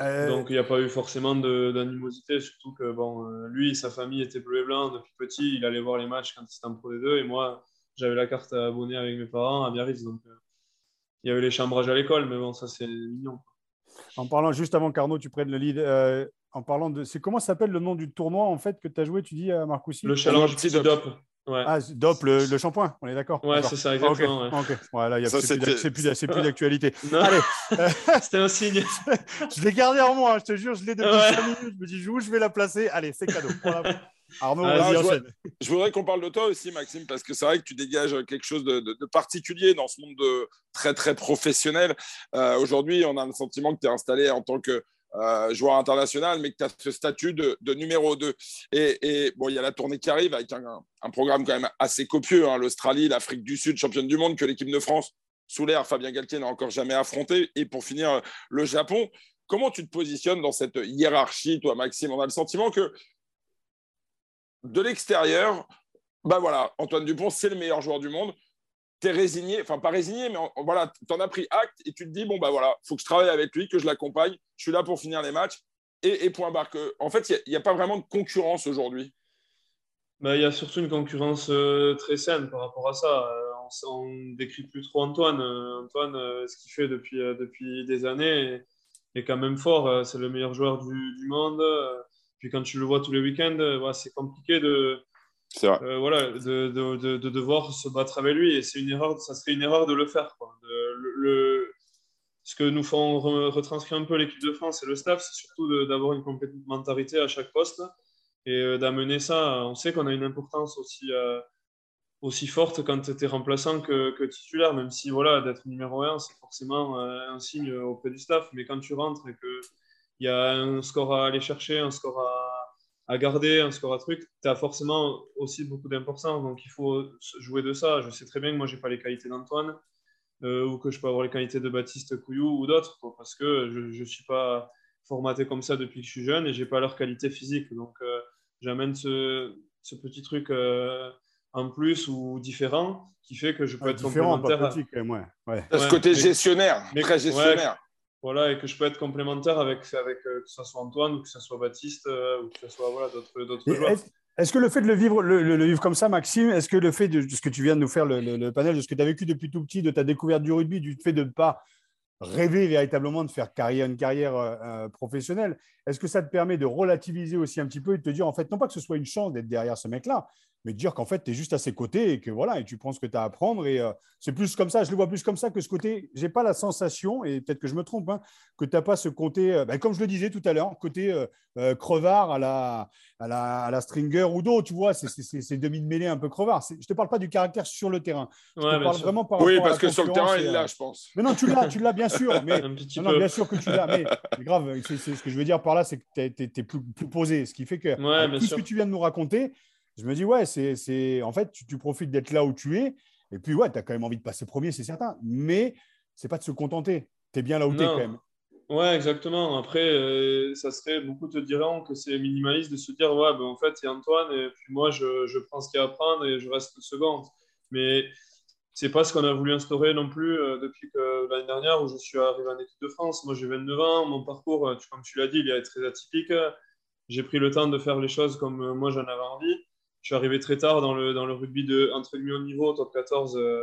Euh, Donc il n'y a pas eu forcément d'animosité, surtout que bon, euh, lui, sa famille était bleu et blanc depuis petit, il allait voir les matchs quand c'était en Pro D2, et moi, j'avais la carte à abonner avec mes parents à Biarritz, donc euh, il y avait les chambrages à l'école, mais bon, ça c'est mignon. En parlant juste avant Carnot, tu prennes le lead, en parlant de. C'est comment s'appelle le nom du tournoi en fait que tu as joué, tu dis à Marcoussi Le Challenge Petit Dop. Ah, DOP, le, shampoing, on est d'accord Ouais, c'est ça, exactement. Ok, Voilà, c'est plus, plus d'actualité. Allez, c'était un signe. je l'ai gardé en moi, je te jure, je l'ai depuis 5 minutes. Je me dis où je vais la placer? Allez, c'est cadeau. Arnaud, ah, je, voudrais, je, voudrais qu'on parle de toi aussi, Maxime, parce que c'est vrai que tu dégages quelque chose de, particulier dans ce monde de très, très professionnel. Euh, aujourd'hui, on a le sentiment que tu es installé en tant que euh, joueur international, mais que tu as ce statut de, numéro 2. Et, bon, il y a la tournée qui arrive avec un, programme quand même assez copieux. Hein. L'Australie, l'Afrique du Sud, championne du monde, que l'équipe de France, sous l'air, Fabien Galtier n'a encore jamais affronté. Et pour finir, le Japon. Comment tu te positionnes dans cette hiérarchie, toi, Maxime? On a le sentiment que de l'extérieur, bah voilà, Antoine Dupont, c'est le meilleur joueur du monde tu es résigné, enfin pas résigné, mais voilà, tu en as pris acte et tu te dis, bon, bah voilà, il faut que je travaille avec lui, que je l'accompagne, je suis là pour finir les matchs, et, point barre. en fait, il n'y a, pas vraiment de concurrence aujourd'hui. Bah, il y a surtout une concurrence euh, très saine par rapport à ça. Euh, on ne décrit plus trop Antoine. Euh, Antoine, ce qu'il fait depuis, depuis des années est, quand même fort. c'est le meilleur joueur du, du monde. puis quand tu le vois tous les week-ends, c'est compliqué de, euh, voilà, de, de, de, devoir se battre avec lui. Et c'est une erreur, ça serait une erreur de le faire. ce que nous font retranscrire un peu l'équipe de France et le staff, c'est surtout d'avoir une complémentarité à chaque poste et euh, d'amener ça. On sait qu'on a une importance aussi, euh, aussi forte quand tu es remplaçant que, que, titulaire, même si voilà, d'être numéro 1, c'est forcément un signe auprès du staff. Mais quand tu rentres et qu'il y a un score à aller chercher, un score à à garder un score à truc, tu as forcément aussi beaucoup d'importance. Donc il faut jouer de ça. Je sais très bien que moi, je n'ai pas les qualités d'Antoine euh, ou que je peux avoir les qualités de Baptiste Couillou ou d'autres parce que je ne suis pas formaté comme ça depuis que je suis jeune et je n'ai pas leur qualité physique. Donc euh, j'amène ce, ce, petit truc euh, en plus ou différent qui fait que je peux être complémentaire. Pas petit, quand même, ouais. Ce côté gestionnaire, mais, très gestionnaire. Voilà, et que je peux être complémentaire avec, avec euh, que ce soit Antoine ou que ce soit Baptiste euh, ou que ce soit voilà, d'autres joueurs. Est-ce que le fait de le vivre, le, vivre comme ça, Maxime, est-ce que le fait de, ce que tu viens de nous faire, le, panel, de ce que tu as vécu depuis tout petit, de ta découverte du rugby, du fait de ne pas rêver véritablement de faire carrière, une carrière euh, professionnelle, est-ce que ça te permet de relativiser aussi un petit peu et de te dire, en fait, non pas que ce soit une chance d'être derrière ce mec-là, mais de dire qu'en fait, tu es juste à ses côtés et que voilà, et tu prends ce que tu as à apprendre. Et euh, c'est plus comme ça, je le vois plus comme ça que ce côté. J'ai pas la sensation, et peut-être que je me trompe, hein, que tu n'as pas ce côté, euh, ben, comme je le disais tout à l'heure, côté euh, crevard à la, à la, à la Stringer ou d'autres, tu vois, c'est demi de mêlée un peu crevard. Je te parle pas du caractère sur le terrain. Je te parle vraiment par Oui, parce que sur le terrain, il l'a, je pense. Mais non, tu l'as, tu l'as bien sûr. Mais, non, bien sûr que tu l'as. Mais, grave, c'est ce que je veux dire par là, c'est que tu es, plus, posé. Ce qui fait que tout ce que tu viens de nous raconter, je me dis, ouais, c'est en fait, tu, profites d'être là où tu es. Et puis, ouais, tu as quand même envie de passer premier, c'est certain. Mais c'est pas de se contenter. Tu es bien là où tu es quand même. Ouais, exactement. Après, euh, ça serait, beaucoup te diront que c'est minimaliste de se dire, ouais, ben, en fait, c'est Antoine, et puis moi, je, je prends ce qu'il y a à prendre et je reste second. Mais c'est pas ce qu'on a voulu instaurer non plus euh, depuis l'année dernière où je suis arrivé en équipe de France. Moi, j'ai 29 ans. Mon parcours, euh, comme tu l'as dit, il est très atypique. J'ai pris le temps de faire les choses comme moi, j'en avais envie je suis arrivé très tard dans le, rugby de entre haut niveau, top 14 euh,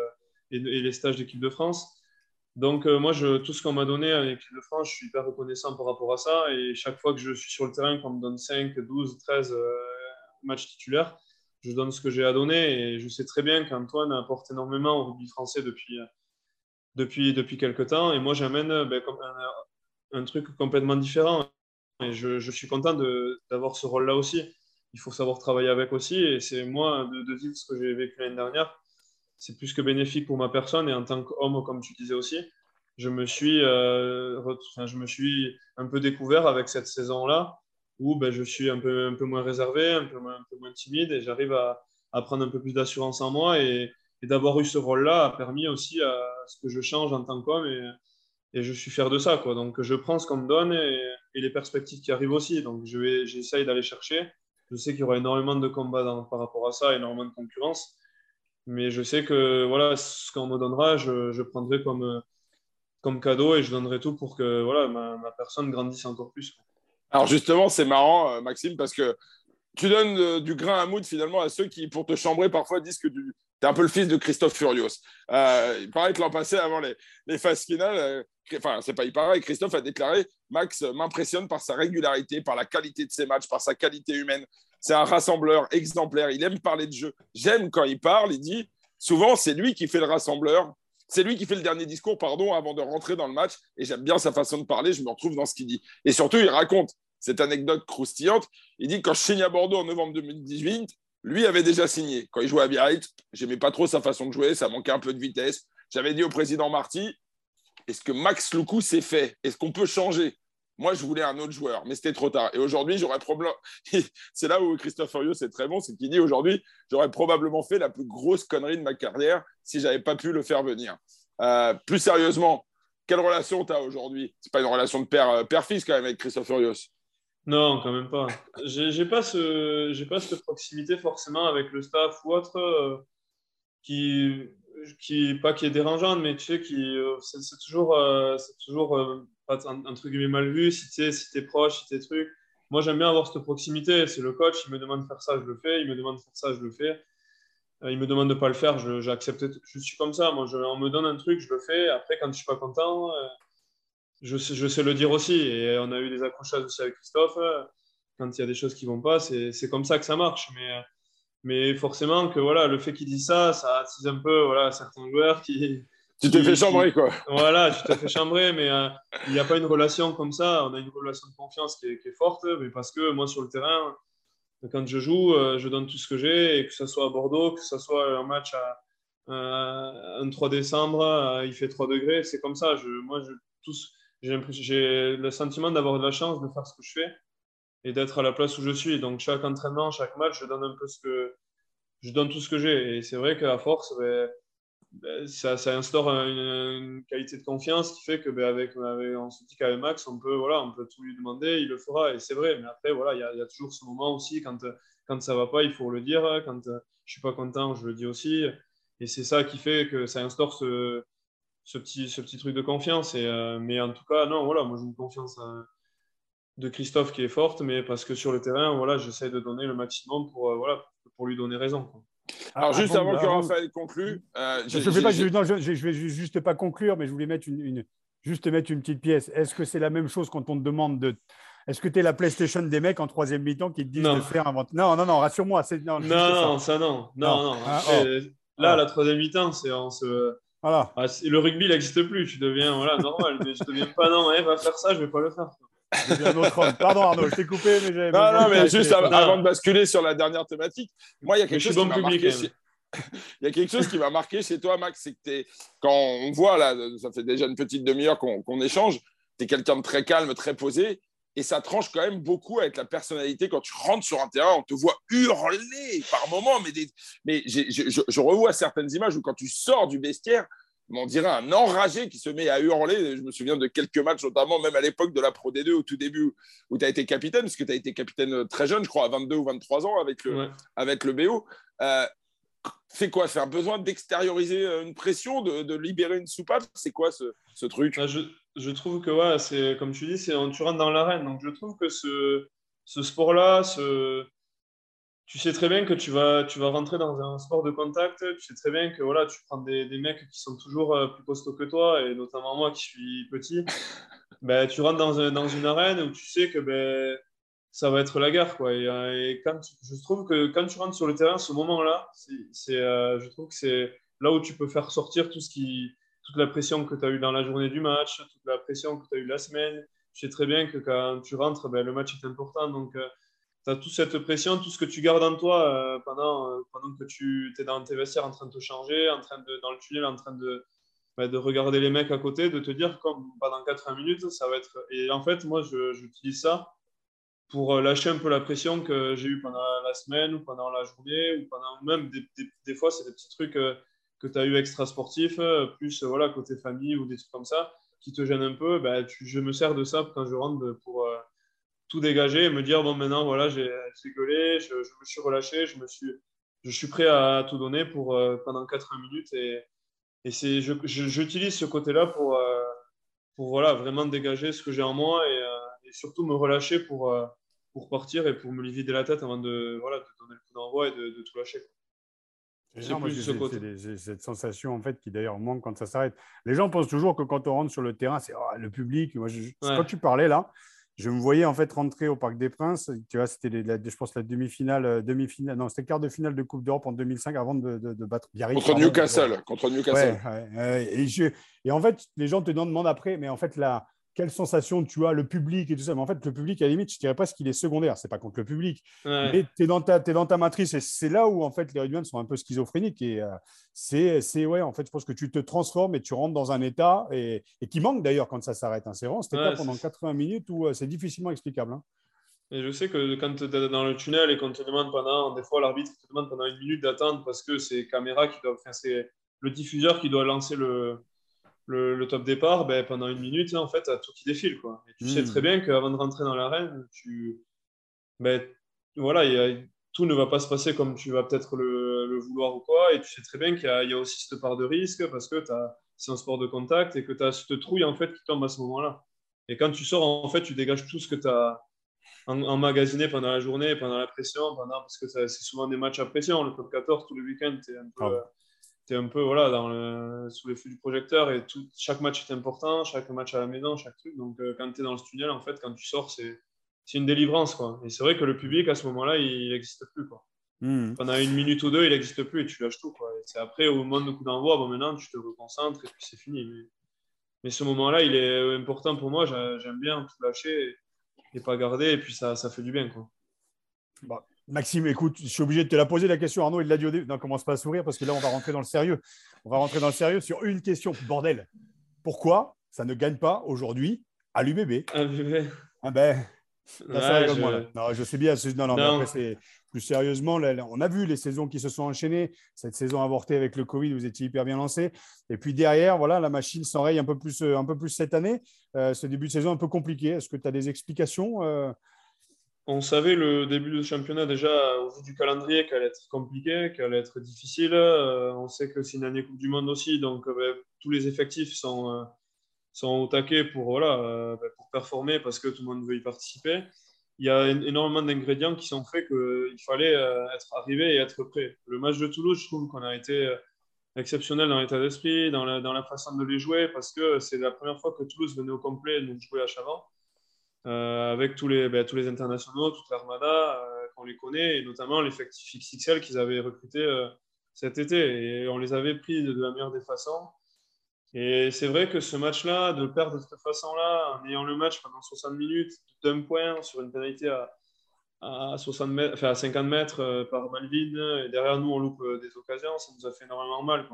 et, les stages d'équipe de France. Donc, euh, moi, tout ce qu'on m'a donné à l'équipe de France, je suis hyper reconnaissant par rapport à ça. Et chaque fois que je suis sur le terrain, qu'on me donne 5, 12, 13 matchs titulaires, je donne ce que j'ai à donner. Et je sais très bien qu'Antoine apporte énormément au rugby français depuis, depuis, depuis quelques temps. Et moi, j'amène ben, un, truc complètement différent. Et je suis content d'avoir ce rôle-là aussi il faut savoir travailler avec aussi. Et c'est moi, de, de vivre ce que j'ai vécu l'année dernière, c'est plus que bénéfique pour ma personne. Et en tant qu'homme, comme tu disais aussi, je me suis, euh, je me suis un peu découvert avec cette saison-là, où ben, je suis un peu, un peu moins réservé, un peu moins, timide, et j'arrive à, prendre un peu plus d'assurance en moi. Et, d'avoir eu ce rôle-là a permis aussi à ce que je change en tant qu'homme. Et, et je suis fier de ça. Quoi. Donc je prends ce qu'on me donne et, les perspectives qui arrivent aussi. Donc j'essaye d'aller chercher. Je sais qu'il y aura énormément de combats par rapport à ça, énormément de concurrence. Mais je sais que voilà, ce qu'on me donnera, je, prendrai comme, cadeau et je donnerai tout pour que voilà, ma, ma personne grandisse encore plus. Alors justement, c'est marrant, euh, Maxime, parce que tu donnes euh, du grain à moudre finalement à ceux qui, pour te chambrer, parfois disent que tu es un peu le fils de Christophe Furios. Euh, il paraît que l'an passé, avant les, les phases finales, enfin, c'est pas il paraît, Christophe a déclaré Max m'impressionne par sa régularité, par la qualité de ses matchs, par sa qualité humaine. c'est un rassembleur exemplaire. Il aime parler de jeu. J'aime quand il parle, il dit souvent, c'est lui qui fait le rassembleur. C'est lui qui fait le dernier discours, pardon, avant de rentrer dans le match. Et j'aime bien sa façon de parler. Je me retrouve dans ce qu'il dit. Et surtout, il raconte cette anecdote croustillante. Il dit quand je signe à Bordeaux en novembre 2018, lui avait déjà signé. Quand il jouait à Biarritz, j'aimais pas trop sa façon de jouer. Ça manquait un peu de vitesse. J'avais dit au président Marty est-ce que Max Loukou s'est fait? Est-ce qu'on peut changer? Moi, je voulais un autre joueur, mais c'était trop tard. Et aujourd'hui, j'aurais probablement. c'est là où Christophe Furieux, c'est très bon, c'est qu'il dit aujourd'hui, j'aurais probablement fait la plus grosse connerie de ma carrière si j'avais pas pu le faire venir. Euh, plus sérieusement, quelle relation tu as aujourd'hui? C'est pas une relation de père, euh, père-fils quand même avec Christophe Furieux Non, quand même pas. J'ai pas, ce, pas cette proximité forcément avec le staff ou autre euh, qui, qui, pas qui est dérangeante, mais tu sais, qui, c'est, toujours, c'est toujours truc mal vu, si tu si proche, si tu es truc. Moi, j'aime bien avoir cette proximité. C'est le coach, il me demande de faire ça, je le fais. Il me demande de faire ça, je le fais. Euh, il me demande de ne pas le faire, j'ai accepté. Je suis comme ça. Moi, je, on me donne un truc, je le fais. Après, quand je ne suis pas content, euh, je, sais, je sais le dire aussi. Et on a eu des accrochages aussi avec Christophe. Quand il y a des choses qui ne vont pas, c'est comme ça que ça marche. Mais, mais forcément, que voilà, le fait qu'il dise ça, ça attise un peu voilà, certains joueurs qui, tu t'es fait chambrer, quoi. Voilà, tu t'es fait chambrer, mais euh, il n'y a pas une relation comme ça. On a une relation de confiance qui est, forte, mais parce que moi, sur le terrain, quand je joue, euh, je donne tout ce que j'ai, et que ce soit à Bordeaux, que ce soit un match à, un 3 décembre, il fait 3 degrés, c'est comme ça. Je, moi, j'ai le sentiment d'avoir de la chance de faire ce que je fais et d'être à la place où je suis. Donc, chaque entraînement, chaque match, je donne un peu ce que je donne tout ce que j'ai. Et c'est vrai qu'à force, ben, ben, ça, instaure une, qualité de confiance qui fait que ben, avec, on se dit qu'avec Max, on peut, voilà, on peut tout lui demander, il le fera, et c'est vrai. Mais après, voilà, il y, a toujours ce moment aussi quand, quand ça va pas, il faut le dire. Quand je suis pas content, je le dis aussi. Et c'est ça qui fait que ça instaure ce, ce, petit, ce petit truc de confiance. Et, euh, mais en tout cas, non, voilà, moi j'ai une confiance euh, de Christophe qui est forte, mais parce que sur le terrain, voilà, j'essaie de donner le maximum pour, euh, voilà, pour lui donner raison. Alors, juste avant, que Raphaël conclue. Euh, je ne vais, je, vais juste pas conclure, mais je voulais mettre une, juste mettre une petite pièce. Est-ce que c'est la même chose quand on te demande de. Est-ce que tu es la PlayStation des mecs en troisième mi-temps qui te disent de faire un Non, non, non, rassure-moi. Non, non, ça. non. Non, non. Ah, oh. Là, ah. la troisième mi-temps, c'est en se. Voilà. Ah, le rugby, il n'existe plus. Tu deviens voilà, normal. mais je ne deviens pas, non, va faire ça, je ne vais pas le faire. Pardon Arnaud, je t'ai coupé, mais j'ai. Non, non, mais juste avant, de basculer sur la dernière thématique, moi, il y a quelque chose qui m'a marqué. Il y a quelque chose qui m'a marqué chez toi, Max, c'est que es... quand on voit, là, ça fait déjà une petite demi-heure qu'on échange, tu es quelqu'un de très calme, très posé, et ça tranche quand même beaucoup avec la personnalité. Quand tu rentres sur un terrain, on te voit hurler par moments, mais, mais je, revois certaines images où quand tu sors du bestiaire, on dirait un enragé qui se met à hurler. Je me souviens de quelques matchs, notamment même à l'époque de la Pro D2, au tout début, où tu as été capitaine, parce que tu as été capitaine euh, très jeune, je crois, à 22 ou 23 ans avec le, avec le BO. Euh, c'est quoi C'est un besoin d'extérioriser euh, une pression, de, libérer une soupape? C'est quoi ce, truc? Bah, je, trouve que, ouais, c'est comme tu dis, c'est tu rentres dans l'arène. Donc je trouve que ce, ce sport-là, ce, tu sais très bien que tu vas, tu vas rentrer dans un sport de contact. Tu sais très bien que voilà, tu prends des, des mecs qui sont toujours euh, plus costauds que toi, et notamment moi qui suis petit. ben, tu rentres dans, dans, une arène où tu sais que ben, ça va être la guerre. Quoi. Et, euh, quand je trouve que quand tu rentres sur le terrain, ce moment-là, euh, je trouve que c'est là où tu peux faire sortir tout ce qui, toute la pression que tu as eu dans la journée du match, toute la pression que tu as eu la semaine. Tu sais très bien que quand tu rentres, ben, le match est important. Donc, tu as toute cette pression, tout ce que tu gardes en toi euh, pendant, euh, pendant que tu es dans tes vestiaires en train de te changer, en train de, dans le tunnel, en train de, bah, de regarder les mecs à côté, de te dire comme pendant 80 minutes, ça va être. Et en fait, moi, j'utilise ça pour euh, lâcher un peu la pression que j'ai eue pendant la semaine ou pendant la journée ou pendant même des, fois, c'est des petits trucs que tu as eu extra sportifs, plus voilà, côté famille ou des trucs comme ça qui te gênent un peu. Bah, je me sers de ça quand je rentre pour tout dégager et me dire bon maintenant voilà j'ai gueulé, je, me suis relâché, je me suis je suis prêt à tout donner pour euh, pendant 80 minutes et, et j'utilise ce côté-là pour euh, pour voilà vraiment dégager ce que j'ai en moi euh, surtout me relâcher pour pour partir et pour me vider la tête avant de voilà de donner le coup d'envoi et de, de, tout lâcher. C'est cette sensation en fait qui d'ailleurs manque quand ça s'arrête. Les gens pensent toujours que quand on rentre sur le terrain, c'est oh, le public. Moi, Quand tu parlais là, je me voyais en fait rentrer au Parc des Princes. Tu vois, c'était, je pense, la demi-finale, euh, demi-finale, non, c'était quart de finale de Coupe d'Europe en 2005 avant de, de, battre Biarritz. Contre Newcastle. Contre Newcastle. et, et, en fait, les gens te demandent après, mais en fait, la, quelle sensation tu as, le public et tout ça. Mais en fait, le public, à la limite, je dirais pas ce qu'il est secondaire. C'est pas contre le public. Mais tu es, dans ta, es dans ta matrice. Et c'est là où, en fait, les rugbymen sont un peu schizophréniques. Et euh, c'est, ouais, en fait, je pense que tu te transformes et tu rentres dans un état et, qui manque d'ailleurs quand ça s'arrête. Hein. C'est vraiment cet état pendant 80 minutes où euh, c'est difficilement explicable. Hein. Et je sais que quand tu es dans le tunnel et qu'on te demande pendant, des fois, l'arbitre te demande pendant une minute d'attendre parce que c'est caméra qui doit, c'est le diffuseur qui doit lancer le, le, top départ, ben, pendant une minute, en fait, tu as tout qui défile. Quoi. Et tu sais hmm. très bien qu'avant de rentrer dans l'arène, tu... ben, voilà, tout ne va pas se passer comme tu vas peut-être le, vouloir ou quoi. Et tu sais très bien qu'il y, a aussi cette part de risque parce que c'est un sport de contact et que tu as cette trouille en fait, qui tombe à ce moment-là. Et quand tu sors, en fait, tu dégages tout ce que tu as emmagasiné pendant la journée, pendant la pression, pendant, parce que c'est souvent des matchs à pression. Le top 14, tous les week-ends, tu es un peu. Ah tu un peu voilà, dans le, sous les feux du projecteur et tout, chaque match est important, chaque match à la maison, chaque truc. Donc, euh, quand tu es dans le tunnel, en fait, quand tu sors, c'est, c'est une délivrance. Quoi. Et c'est vrai que le public, à ce moment-là, il n'existe plus. Quoi. Hmm. Pendant une minute ou deux, il n'existe plus et tu lâches tout. Quoi. c'est après, au moment de coup d'envoi, bon, maintenant, tu te reconcentres et puis c'est fini. Mais, mais ce moment-là, il est important pour moi. J'aime bien tout lâcher et, pas garder. Et puis, ça, ça fait du bien. Quoi. Maxime, écoute, je suis obligé de te la poser la question. Arnaud, il l'a dit au début. Non, commence pas à sourire parce que là, on va rentrer dans le sérieux. On va rentrer dans le sérieux sur une question. Bordel, pourquoi ça ne gagne pas aujourd'hui à l'UBB Ah ben, je... Non, je sais bien. Non, non, Mais après, plus sérieusement, on a vu les saisons qui se sont enchaînées. Cette saison avortée avec le Covid, vous étiez hyper bien lancé. Et puis derrière, voilà, la machine s'enraye un peu plus, euh, un peu plus cette année. Euh, ce début de saison un peu compliqué. Est-ce que tu as des explications euh, on savait le début du championnat déjà au vu du calendrier qu'elle allait être compliqué, qu'elle allait être difficile. Euh, on sait que c'est une année Coupe du Monde aussi, donc euh, ben, tous les effectifs sont, euh, sont au taquet pour, voilà, ben, pour performer parce que tout le monde veut y participer. Il y a énormément d'ingrédients qui sont faits qu'il fallait être arrivé et être prêt. Le match de Toulouse, je trouve qu'on a été exceptionnel dans l'état d'esprit, dans la, dans façon de les jouer, parce que c'est la première fois que Toulouse venait au complet nous jouer à Chavant. Euh, avec tous les, ben, tous les internationaux, toute l'armada, euh, qu'on les connaît, et notamment l'effectif XXL qu'ils avaient recruté euh, cet été. Et on les avait pris de, la meilleure des façons. Et c'est vrai que ce match-là, de le perdre de cette façon-là, en ayant le match pendant 60 minutes, d'un point sur une pénalité à, à, 60 mètres, enfin à 50 mètres par Malvin, et derrière nous, on loupe des occasions, ça nous a fait énormément mal.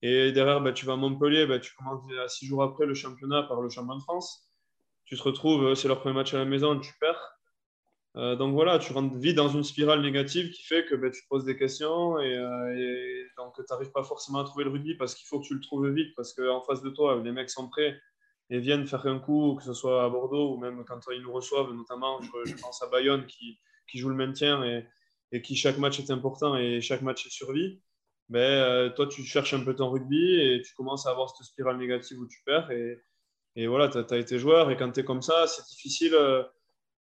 Et derrière, ben, tu vas à Montpellier, ben, tu commences à six jours après le championnat par le champion de France tu te retrouves, euh, c'est leur premier match à la maison, tu perds. Euh, donc voilà, tu rentres vite dans une spirale négative qui fait que ben, tu te poses des questions et, euh, donc tu n'arrives pas forcément à trouver le rugby parce qu'il faut que tu le trouves vite parce qu'en face de toi, les mecs sont prêts et viennent faire un coup, que ce soit à Bordeaux ou même quand ils nous reçoivent, notamment, je, pense à Bayonne qui, qui, joue le maintien et, et, qui chaque match est important et chaque match est survie. Ben, toi, tu cherches un peu ton rugby et tu commences à avoir cette spirale négative où tu perds et, et voilà, tu as, été joueur et quand tu es comme ça, c'est difficile euh,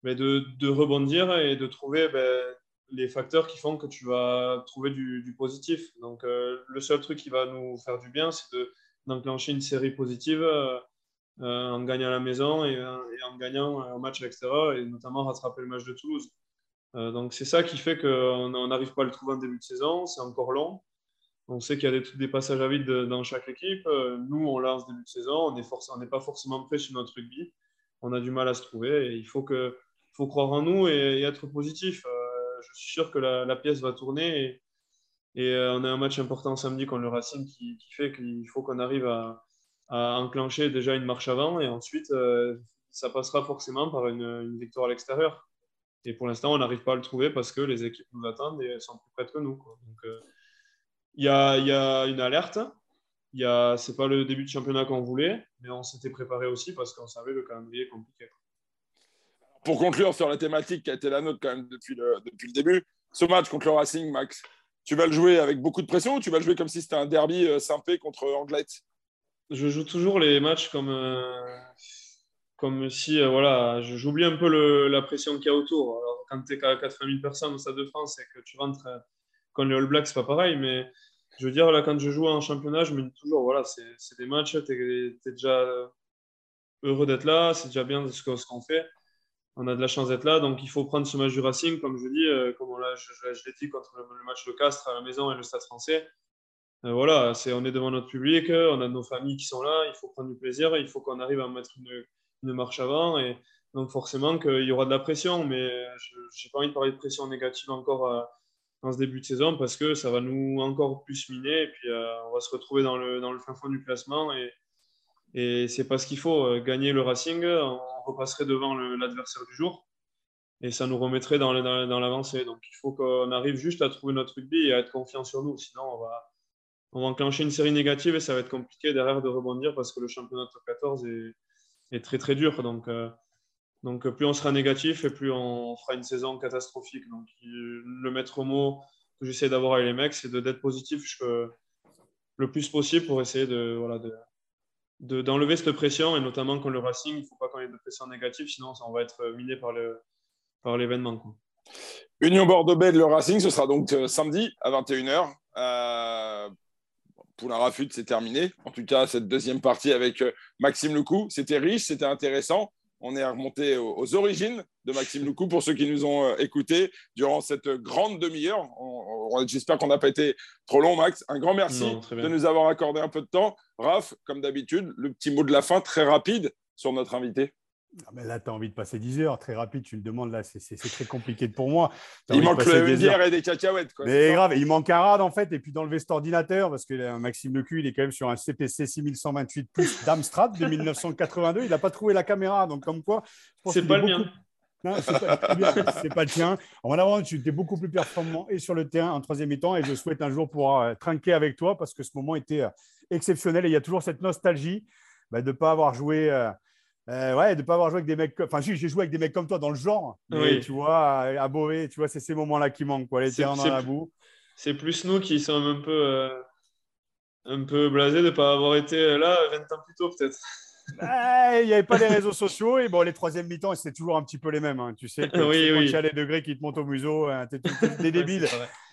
de, de, rebondir et de trouver ben, les facteurs qui font que tu vas trouver du, positif. Donc, euh, le seul truc qui va nous faire du bien, c'est d'enclencher une série positive euh, en gagnant à la maison et, en gagnant un match à l'extérieur et notamment rattraper le match de Toulouse. donc, c'est ça qui fait qu'on n'arrive pas à le trouver en début de saison. C'est encore long. On sait qu'il y a des, passages à vide dans chaque équipe. Euh, nous, on lance début de saison, on n'est pas forcément prêt sur notre rugby. On a du mal à se trouver il faut, croire en nous et, être positif. Euh, je suis sûr que la, pièce va tourner et, euh, on a un match important samedi contre le Racing qui, fait qu'il faut qu'on arrive à, enclencher déjà une marche avant et ensuite ça passera forcément par une, victoire à l'extérieur. Et pour l'instant, on n'arrive pas à le trouver parce que les équipes nous attendent et sont plus prêtes que nous. Il y a, une alerte. Il y c'est pas le début de championnat qu'on voulait, mais on s'était préparé aussi parce qu'on savait le calendrier compliqué. Pour conclure sur la thématique qui a été la nôtre quand même depuis le, depuis le début, ce match contre le Racing, Max, tu vas le jouer avec beaucoup de pression ou tu vas le jouer comme si c'était un derby euh, simpé contre Anglette? Je joue toujours les matchs comme, euh, comme si, euh, voilà, j'oublie un peu la pression qu'il y a autour. Alors, quand tu es à 80 000 personnes au Stade de France et que tu rentres quand les All Blacks, c'est pas pareil, mais je veux dire, là, quand je joue en championnat, je me dis toujours, voilà, c'est des matchs, tu es, déjà heureux d'être là, c'est déjà bien ce qu'on fait. on a de la chance d'être là. Donc, il faut prendre ce match du Racing, comme je dis, euh, comme je, l'ai dit contre le, match de Castres à la maison et le Stade français. Euh, voilà, c'est, on est devant notre public, on a nos familles qui sont là, il faut prendre du plaisir, il faut qu'on arrive à mettre une, une marche avant. Et donc, forcément, qu'il y aura de la pression, mais je n'ai pas envie de parler de pression négative encore dans ce début de saison parce que ça va nous encore plus miner et puis on va se retrouver dans le, dans le fin fond du classement et, et c'est pas ce qu'il faut. Euh, gagner le Racing, on repasserait devant l'adversaire du jour et ça nous remettrait dans l'avancée. Donc il faut qu'on arrive juste à trouver notre rugby et à être confiant sur nous. Sinon, on va, on va enclencher une série négative et ça va être compliqué derrière de rebondir parce que le championnat de 14 est, est très très dur. Donc, euh, donc plus on sera négatif et plus on fera une saison catastrophique. Donc le maître mot que j'essaie d'avoir avec les mecs, c'est d'être positif le plus possible pour essayer de, voilà, de, d'enlever cette pression, et notamment quand le Racing, il ne faut pas qu'on ait de pression négative, sinon on va être miné par, le, par l'événement. Union Bordeaux-Bègles, le Racing, ce sera donc euh, samedi à 21h. Euh, pour la Rafut, c'est terminé. En tout cas, cette deuxième partie avec euh, Maxime Lecou, c'était riche, c'était intéressant on est remonté aux, origines de Maxime Loukou pour ceux qui nous ont euh, écoutés durant cette grande demi-heure. J'espère qu'on n'a pas été trop long, Max. Un grand merci de nous avoir accordé un peu de temps. Raph, comme d'habitude, le petit mot de la fin très rapide sur notre invité. Ah, là, tu as envie de passer 10 heures, très rapide, tu me demandes, là, c'est très compliqué pour moi. Il manque une bière et des cacahuètes. Mais grave, il manque un rad en fait, et puis d'enlever cet ordinateur, parce que euh, Maxime Lecu, il est quand même sur un CPC 6128 plus d'Amstrad de 1982, il n'a pas trouvé la caméra, donc comme quoi. C'est pas le mien. c'est pas, le tien. En avant, tu étais beaucoup plus performant et sur le terrain en troisième mi-temps, et je souhaite un jour pouvoir euh, trinquer avec toi, parce que ce moment était euh, exceptionnel, et il y a toujours cette nostalgie bah, de ne pas avoir joué. Euh, ouais, de ne pas avoir joué avec des mecs. Enfin, j'ai joué avec des mecs comme toi dans le genre. Mais tu vois, à, Beauvais, tu vois, c'est ces moments-là qui manquent, quoi, les terrains dans la boue. C'est plus nous qui sommes un peu, euh, un peu blasés de ne pas avoir été là 20 ans plus tôt, peut-être. Il n'y avait pas les réseaux sociaux et bon, les troisième mi-temps, c'est toujours un petit peu les mêmes. Hein. Tu sais, que, oui, quand il y a les degrés qui te montent au museau, hein, tu es, es, débile.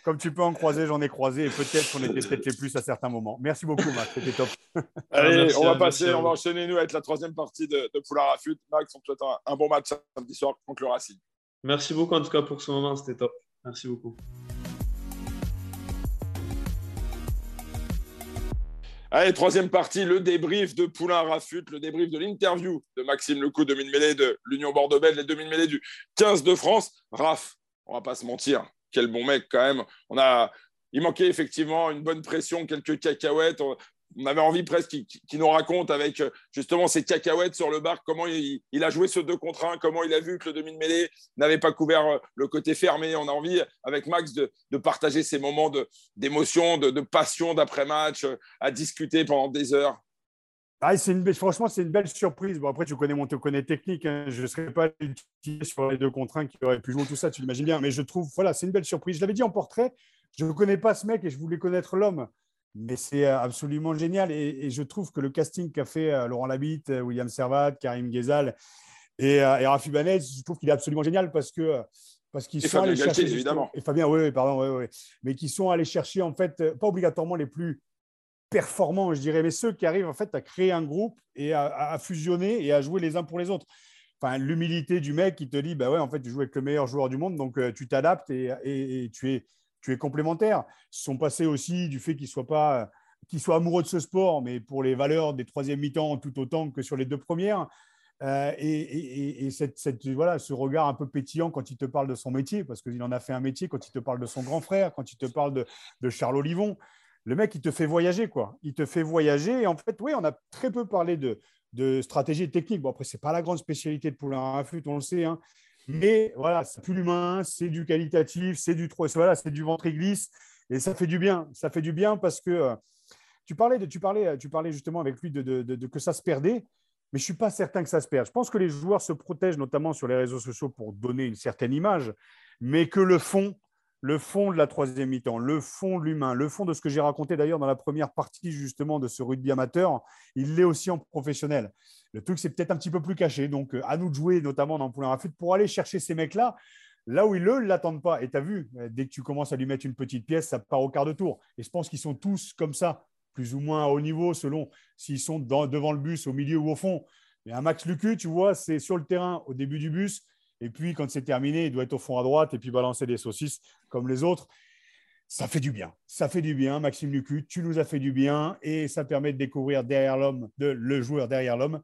Comme tu peux en croiser, j'en ai croisé et peut-être qu'on était peut-être les plus à certains moments. Merci beaucoup, Max. C'était top. Allez, on va passer, on va enchaîner, nous, avec la troisième partie de, de Poulard à Max, on te souhaite un, bon match samedi soir contre le Racing. Merci beaucoup, en tout cas, pour ce moment. C'était top. Merci beaucoup. Allez, troisième partie, le débrief de Poulain Rafut, le débrief de l'interview de Maxime Lecou, demi-mêlée de l'Union Bordeaux-Bègles, les demi-mêlées du 15 de France. Raf, on va pas se mentir, quel bon mec quand même. On a, il manquait effectivement une bonne pression, quelques cacahuètes on avait envie presque qu'il nous raconte avec euh, justement ces cacahuètes sur le bar, comment il, a joué ce 2 contre 1, comment il a vu que le demi de mêlée n'avait pas couvert euh, le côté fermé. On a envie, avec Max, de, partager ces moments d'émotion, de, passion d'après-match, euh, à discuter pendant des heures. Ah, une, franchement, c'est une belle surprise. Bon, après, tu connais mon te connais technique. Hein. Je ne serais pas utilisé sur les deux contre 1 qui auraient pu jouer tout ça, tu l'imagines bien. Mais je trouve, voilà, c'est une belle surprise. Je l'avais dit en portrait, je ne connais pas ce mec et je voulais connaître l'homme mais c'est euh, absolument génial. Et, je trouve que le casting qu'a fait euh, Laurent Labitte, euh, William Servat, Karim Ghezal et, et Rafi Banez, je trouve qu'il est absolument génial parce que parce qu'ils sont allés chercher évidemment. Et Fabien, oui, pardon, oui, oui, mais qui sont allés chercher en fait pas obligatoirement les plus performants, je dirais, mais ceux qui arrivent en fait à créer un groupe et à, fusionner et à jouer les uns pour les autres. Enfin, l'humilité du mec qui te dit, bah ouais, en fait, tu joues avec le meilleur joueur du monde, donc tu t'adaptes et, et, tu es tu es complémentaire. Ils sont passés aussi du fait qu'ils soient pas amoureux de ce sport, mais pour les valeurs des troisième mi-temps tout autant que sur les deux premières. Euh, et, cette, voilà, ce regard un peu pétillant quand il te parle de son métier, parce qu'il en a fait un métier, quand il te parle de son grand frère, quand il te parle de, de Charles Olivon, le mec, il te fait voyager, quoi. Il te fait voyager. Et en fait, oui, on a très peu parlé de, de stratégie technique. Bon, après, ce n'est pas la grande spécialité de Poulain à on le sait. Hein. Mais voilà, c'est plus l'humain, c'est du qualitatif, c'est du voilà, c'est du ventre glisse et ça fait du bien. Ça fait du bien parce que euh, tu parlais de, tu parlais, tu parlais justement avec lui de, que ça se perdait, mais je suis pas certain que ça se perde. Je pense que les joueurs se protègent notamment sur les réseaux sociaux pour donner une certaine image, mais que le fond, le fond de la troisième mi-temps, le fond de l'humain, le fond de ce que j'ai raconté d'ailleurs dans la première partie justement de ce rugby amateur, il l'est aussi en professionnel. Le truc, c'est peut-être un petit peu plus caché. Donc, euh, à nous de jouer, notamment dans Poulain Rafut, pour aller chercher ces mecs-là, là où ils ne l'attendent pas. Et tu as vu, euh, dès que tu commences à lui mettre une petite pièce, ça part au quart de tour. Et je pense qu'ils sont tous comme ça, plus ou moins à haut niveau, selon s'ils sont devant le bus, au milieu ou au fond. Mais un Max Lucu, tu vois, c'est sur le terrain au début du bus Et puis, quand c'est terminé, il doit être au fond à droite et puis balancer des saucisses comme les autres. Ça fait du bien. Ça fait du bien, Maxime Lucu. Tu nous as fait du bien et ça permet de découvrir derrière l'homme, de, le joueur derrière l'homme.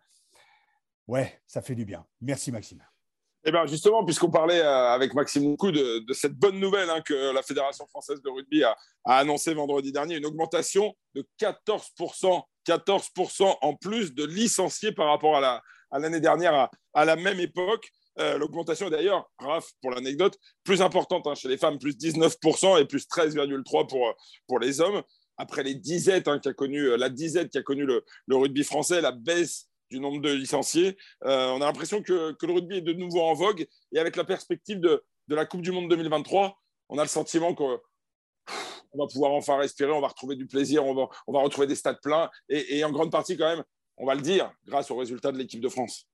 Ouais, ça fait du bien. Merci, Maxime. Eh bien, justement, puisqu'on parlait euh, avec Maxime Lucu de, cette bonne nouvelle hein, que la Fédération française de rugby a, a annoncé vendredi dernier, une augmentation de 14%, 14% en plus de licenciés par rapport à l'année dernière, à, la même époque. Euh, L'augmentation d'ailleurs, Raph, pour l'anecdote, plus importante hein, chez les femmes, plus 19% et plus 13,3% pour, pour les hommes. Après les disettes hein, qui a connu, euh, la disette qui a connu le, le, rugby français, la baisse du nombre de licenciés, euh, on a l'impression que, que, le rugby est de nouveau en vogue. Et avec la perspective de, de la Coupe du Monde 2023, on a le sentiment qu'on va pouvoir enfin respirer, on va retrouver du plaisir, on va, on va retrouver des stades pleins. Et, et en grande partie, quand même, on va le dire, grâce aux résultats de l'équipe de France.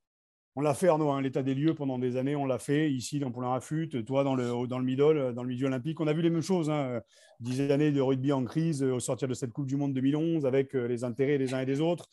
On l'a fait, Arnaud, hein, l'état des lieux pendant des années, on l'a fait ici dans Poulain Rafut, toi dans le, dans le middle, dans le milieu olympique. On a vu les mêmes choses, hein, dix années de rugby en crise au sortir de cette Coupe du Monde 2011 avec euh, les intérêts des uns et des autres.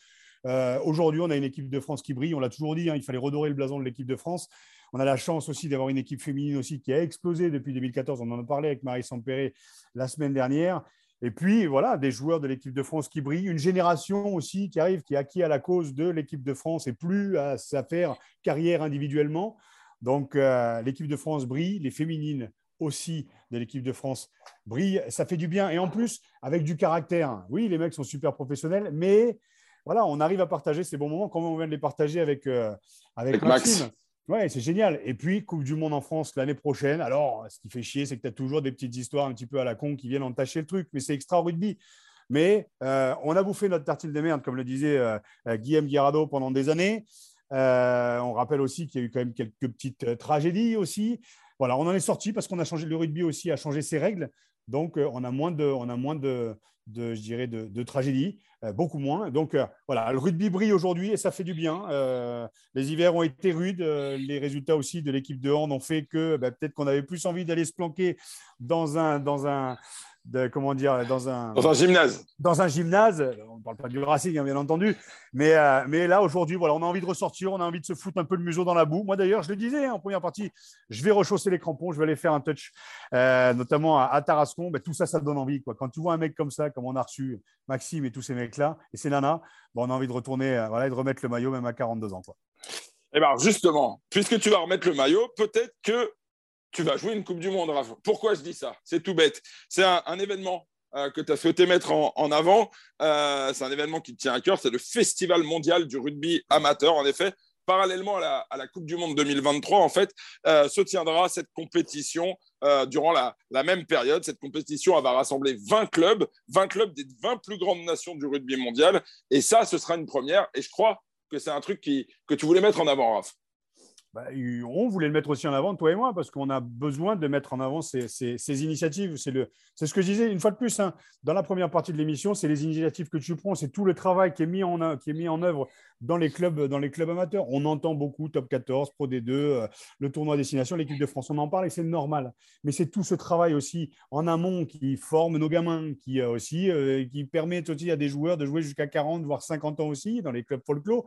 Euh, Aujourd'hui, on a une équipe de France qui brille, on l'a toujours dit, hein, il fallait redorer le blason de l'équipe de France. On a la chance aussi d'avoir une équipe féminine aussi qui a explosé depuis 2014. On en a parlé avec Marie Sampéré la semaine dernière. Et puis, voilà, des joueurs de l'équipe de France qui brillent, une génération aussi qui arrive, qui est acquis à la cause de l'équipe de France et plus à sa faire carrière individuellement. Donc, euh, l'équipe de France brille, les féminines aussi de l'équipe de France brillent. Ça fait du bien. Et en plus, avec du caractère. Oui, les mecs sont super professionnels, mais voilà, on arrive à partager ces bons moments comme on vient de les partager avec, euh, avec, avec Maxime. Max. Ouais, c'est génial. Et puis, Coupe du Monde en France l'année prochaine. Alors, ce qui fait chier, c'est que tu as toujours des petites histoires un petit peu à la con qui viennent entacher le truc, mais c'est extra rugby. Mais euh, on a bouffé notre tartine de merde, comme le disait euh, Guillaume Guirado pendant des années. Euh, on rappelle aussi qu'il y a eu quand même quelques petites euh, tragédies aussi. Voilà, on en est sorti parce qu'on a changé le rugby aussi, a changé ses règles. Donc, euh, on a moins de, on de, tragédies, euh, beaucoup moins. Donc, euh, voilà, le rugby brille aujourd'hui et ça fait du bien. Euh, les hivers ont été rudes. les résultats aussi de l'équipe de hand ont fait que bah, peut-être qu'on avait plus envie d'aller se planquer dans un, dans un, de, comment dire, dans un, dans un gymnase. Dans un gymnase. On ne parle pas du Racing, hein, bien entendu. Mais, euh, mais là, aujourd'hui, voilà, on a envie de ressortir, on a envie de se foutre un peu le museau dans la boue. Moi, d'ailleurs, je le disais hein, en première partie, je vais rechausser les crampons, je vais aller faire un touch, euh, notamment à, à Tarascon. Ben, tout ça, ça donne envie. Quoi. Quand tu vois un mec comme ça, comme on a reçu Maxime et tous ces mecs-là, et c'est Nana, ben, on a envie de retourner euh, voilà, et de remettre le maillot, même à 42 ans. Quoi. Et eh bien, justement, puisque tu vas remettre le maillot, peut-être que tu vas jouer une Coupe du Monde, Raph. Pourquoi je dis ça? C'est tout bête. C'est un, événement euh, que tu as souhaité mettre en, avant. Euh, c'est un événement qui te tient à cœur, c'est le Festival mondial du rugby amateur. En effet, parallèlement à la, Coupe du Monde 2023, en fait, euh, se tiendra cette compétition durant la, même période. Cette compétition va rassembler 20 clubs, 20 clubs des 20 plus grandes nations du rugby mondial. Et ça, ce sera une première. Et je crois que c'est un truc que tu voulais mettre en avant, Raph. Bah, on voulait le mettre aussi en avant, toi et moi, parce qu'on a besoin de mettre en avant ces, ces, ces initiatives. C'est ce que je disais une fois de plus hein, dans la première partie de l'émission, c'est les initiatives que tu prends, c'est tout le travail qui est, mis en, qui est mis en œuvre dans les, clubs, dans les clubs amateurs. On entend beaucoup Top 14, Pro D2, euh, le tournoi destination, l'équipe de France, on en parle et c'est normal. Mais c'est tout ce travail aussi en amont qui forme nos gamins, qui, euh, aussi, euh, qui permet aussi à des joueurs de jouer jusqu'à 40, voire 50 ans aussi dans les clubs folklore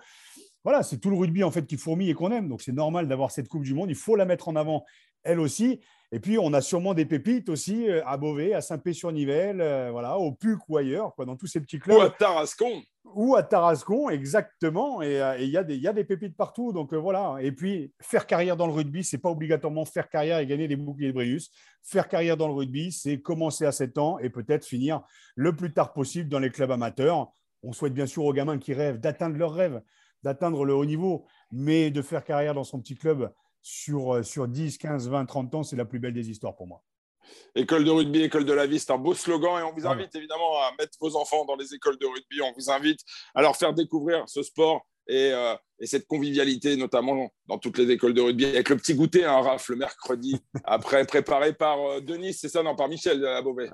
voilà, c'est tout le rugby en fait qui fourmille et qu'on aime. Donc c'est normal d'avoir cette Coupe du Monde. Il faut la mettre en avant, elle aussi. Et puis on a sûrement des pépites aussi euh, à Beauvais, à Saint-Pé-sur-Nivelle, euh, voilà, au Puc ou ailleurs, quoi, dans tous ces petits clubs. Ou à Tarascon. Ou à Tarascon, exactement. Et euh, il y, y, a des pépites partout. Donc voilà. Et puis faire carrière dans le rugby, c'est pas obligatoirement faire carrière et gagner des boucliers de Brius. Faire carrière dans le rugby, c'est commencer à 7 ans et peut-être finir le plus tard possible dans les clubs amateurs. On souhaite bien sûr aux gamins qui rêvent d'atteindre leurs rêves d'atteindre le haut niveau, mais de faire carrière dans son petit club sur, euh, sur 10, 15, 20, 30 ans, c'est la plus belle des histoires pour moi. École de rugby, école de la vie, c'est un beau slogan et on vous invite évidemment à mettre vos enfants dans les écoles de rugby. On vous invite à leur faire découvrir ce sport et, euh, et cette convivialité, notamment dans toutes les écoles de rugby, avec le petit goûter, un hein, Raph, le mercredi, après préparé par euh, Denis, c'est ça, non, par Michel à Beauvais.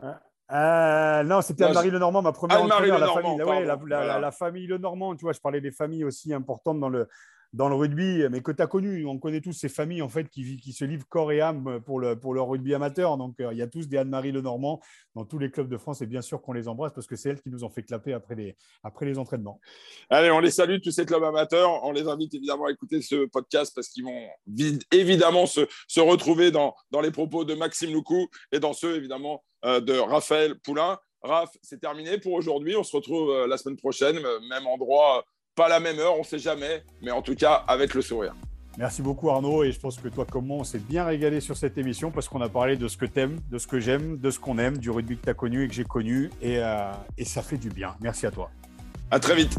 Euh, non, c'était Anne-Marie Lenormand, ma première entraîneur, la, famille, la, la, la, famille Lenormand. Tu vois, je parlais des familles aussi importantes dans le, dans le rugby, mais que tu as connu. On connaît tous ces familles en fait qui, qui se livrent corps et âme pour le, pour le rugby amateur. Donc, il y a tous des Anne-Marie Lenormand dans tous les clubs de France et bien sûr qu'on les embrasse parce que c'est elles qui nous ont fait clapper après les, après les entraînements. Allez, on les salue, tous ces clubs amateurs. On les invite évidemment à écouter ce podcast parce qu'ils vont évidemment se, se retrouver dans, dans, les propos de Maxime Loucou et dans ceux évidemment de Raphaël Poulain. Raph, c'est terminé pour aujourd'hui. On se retrouve la semaine prochaine, même endroit pas la même heure, on ne sait jamais, mais en tout cas avec le sourire. Merci beaucoup Arnaud et je pense que toi comme moi on s'est bien régalé sur cette émission parce qu'on a parlé de ce que t'aimes, de ce que j'aime, de ce qu'on aime, du rugby que tu as connu et que j'ai connu et, euh, et ça fait du bien. Merci à toi. À très vite.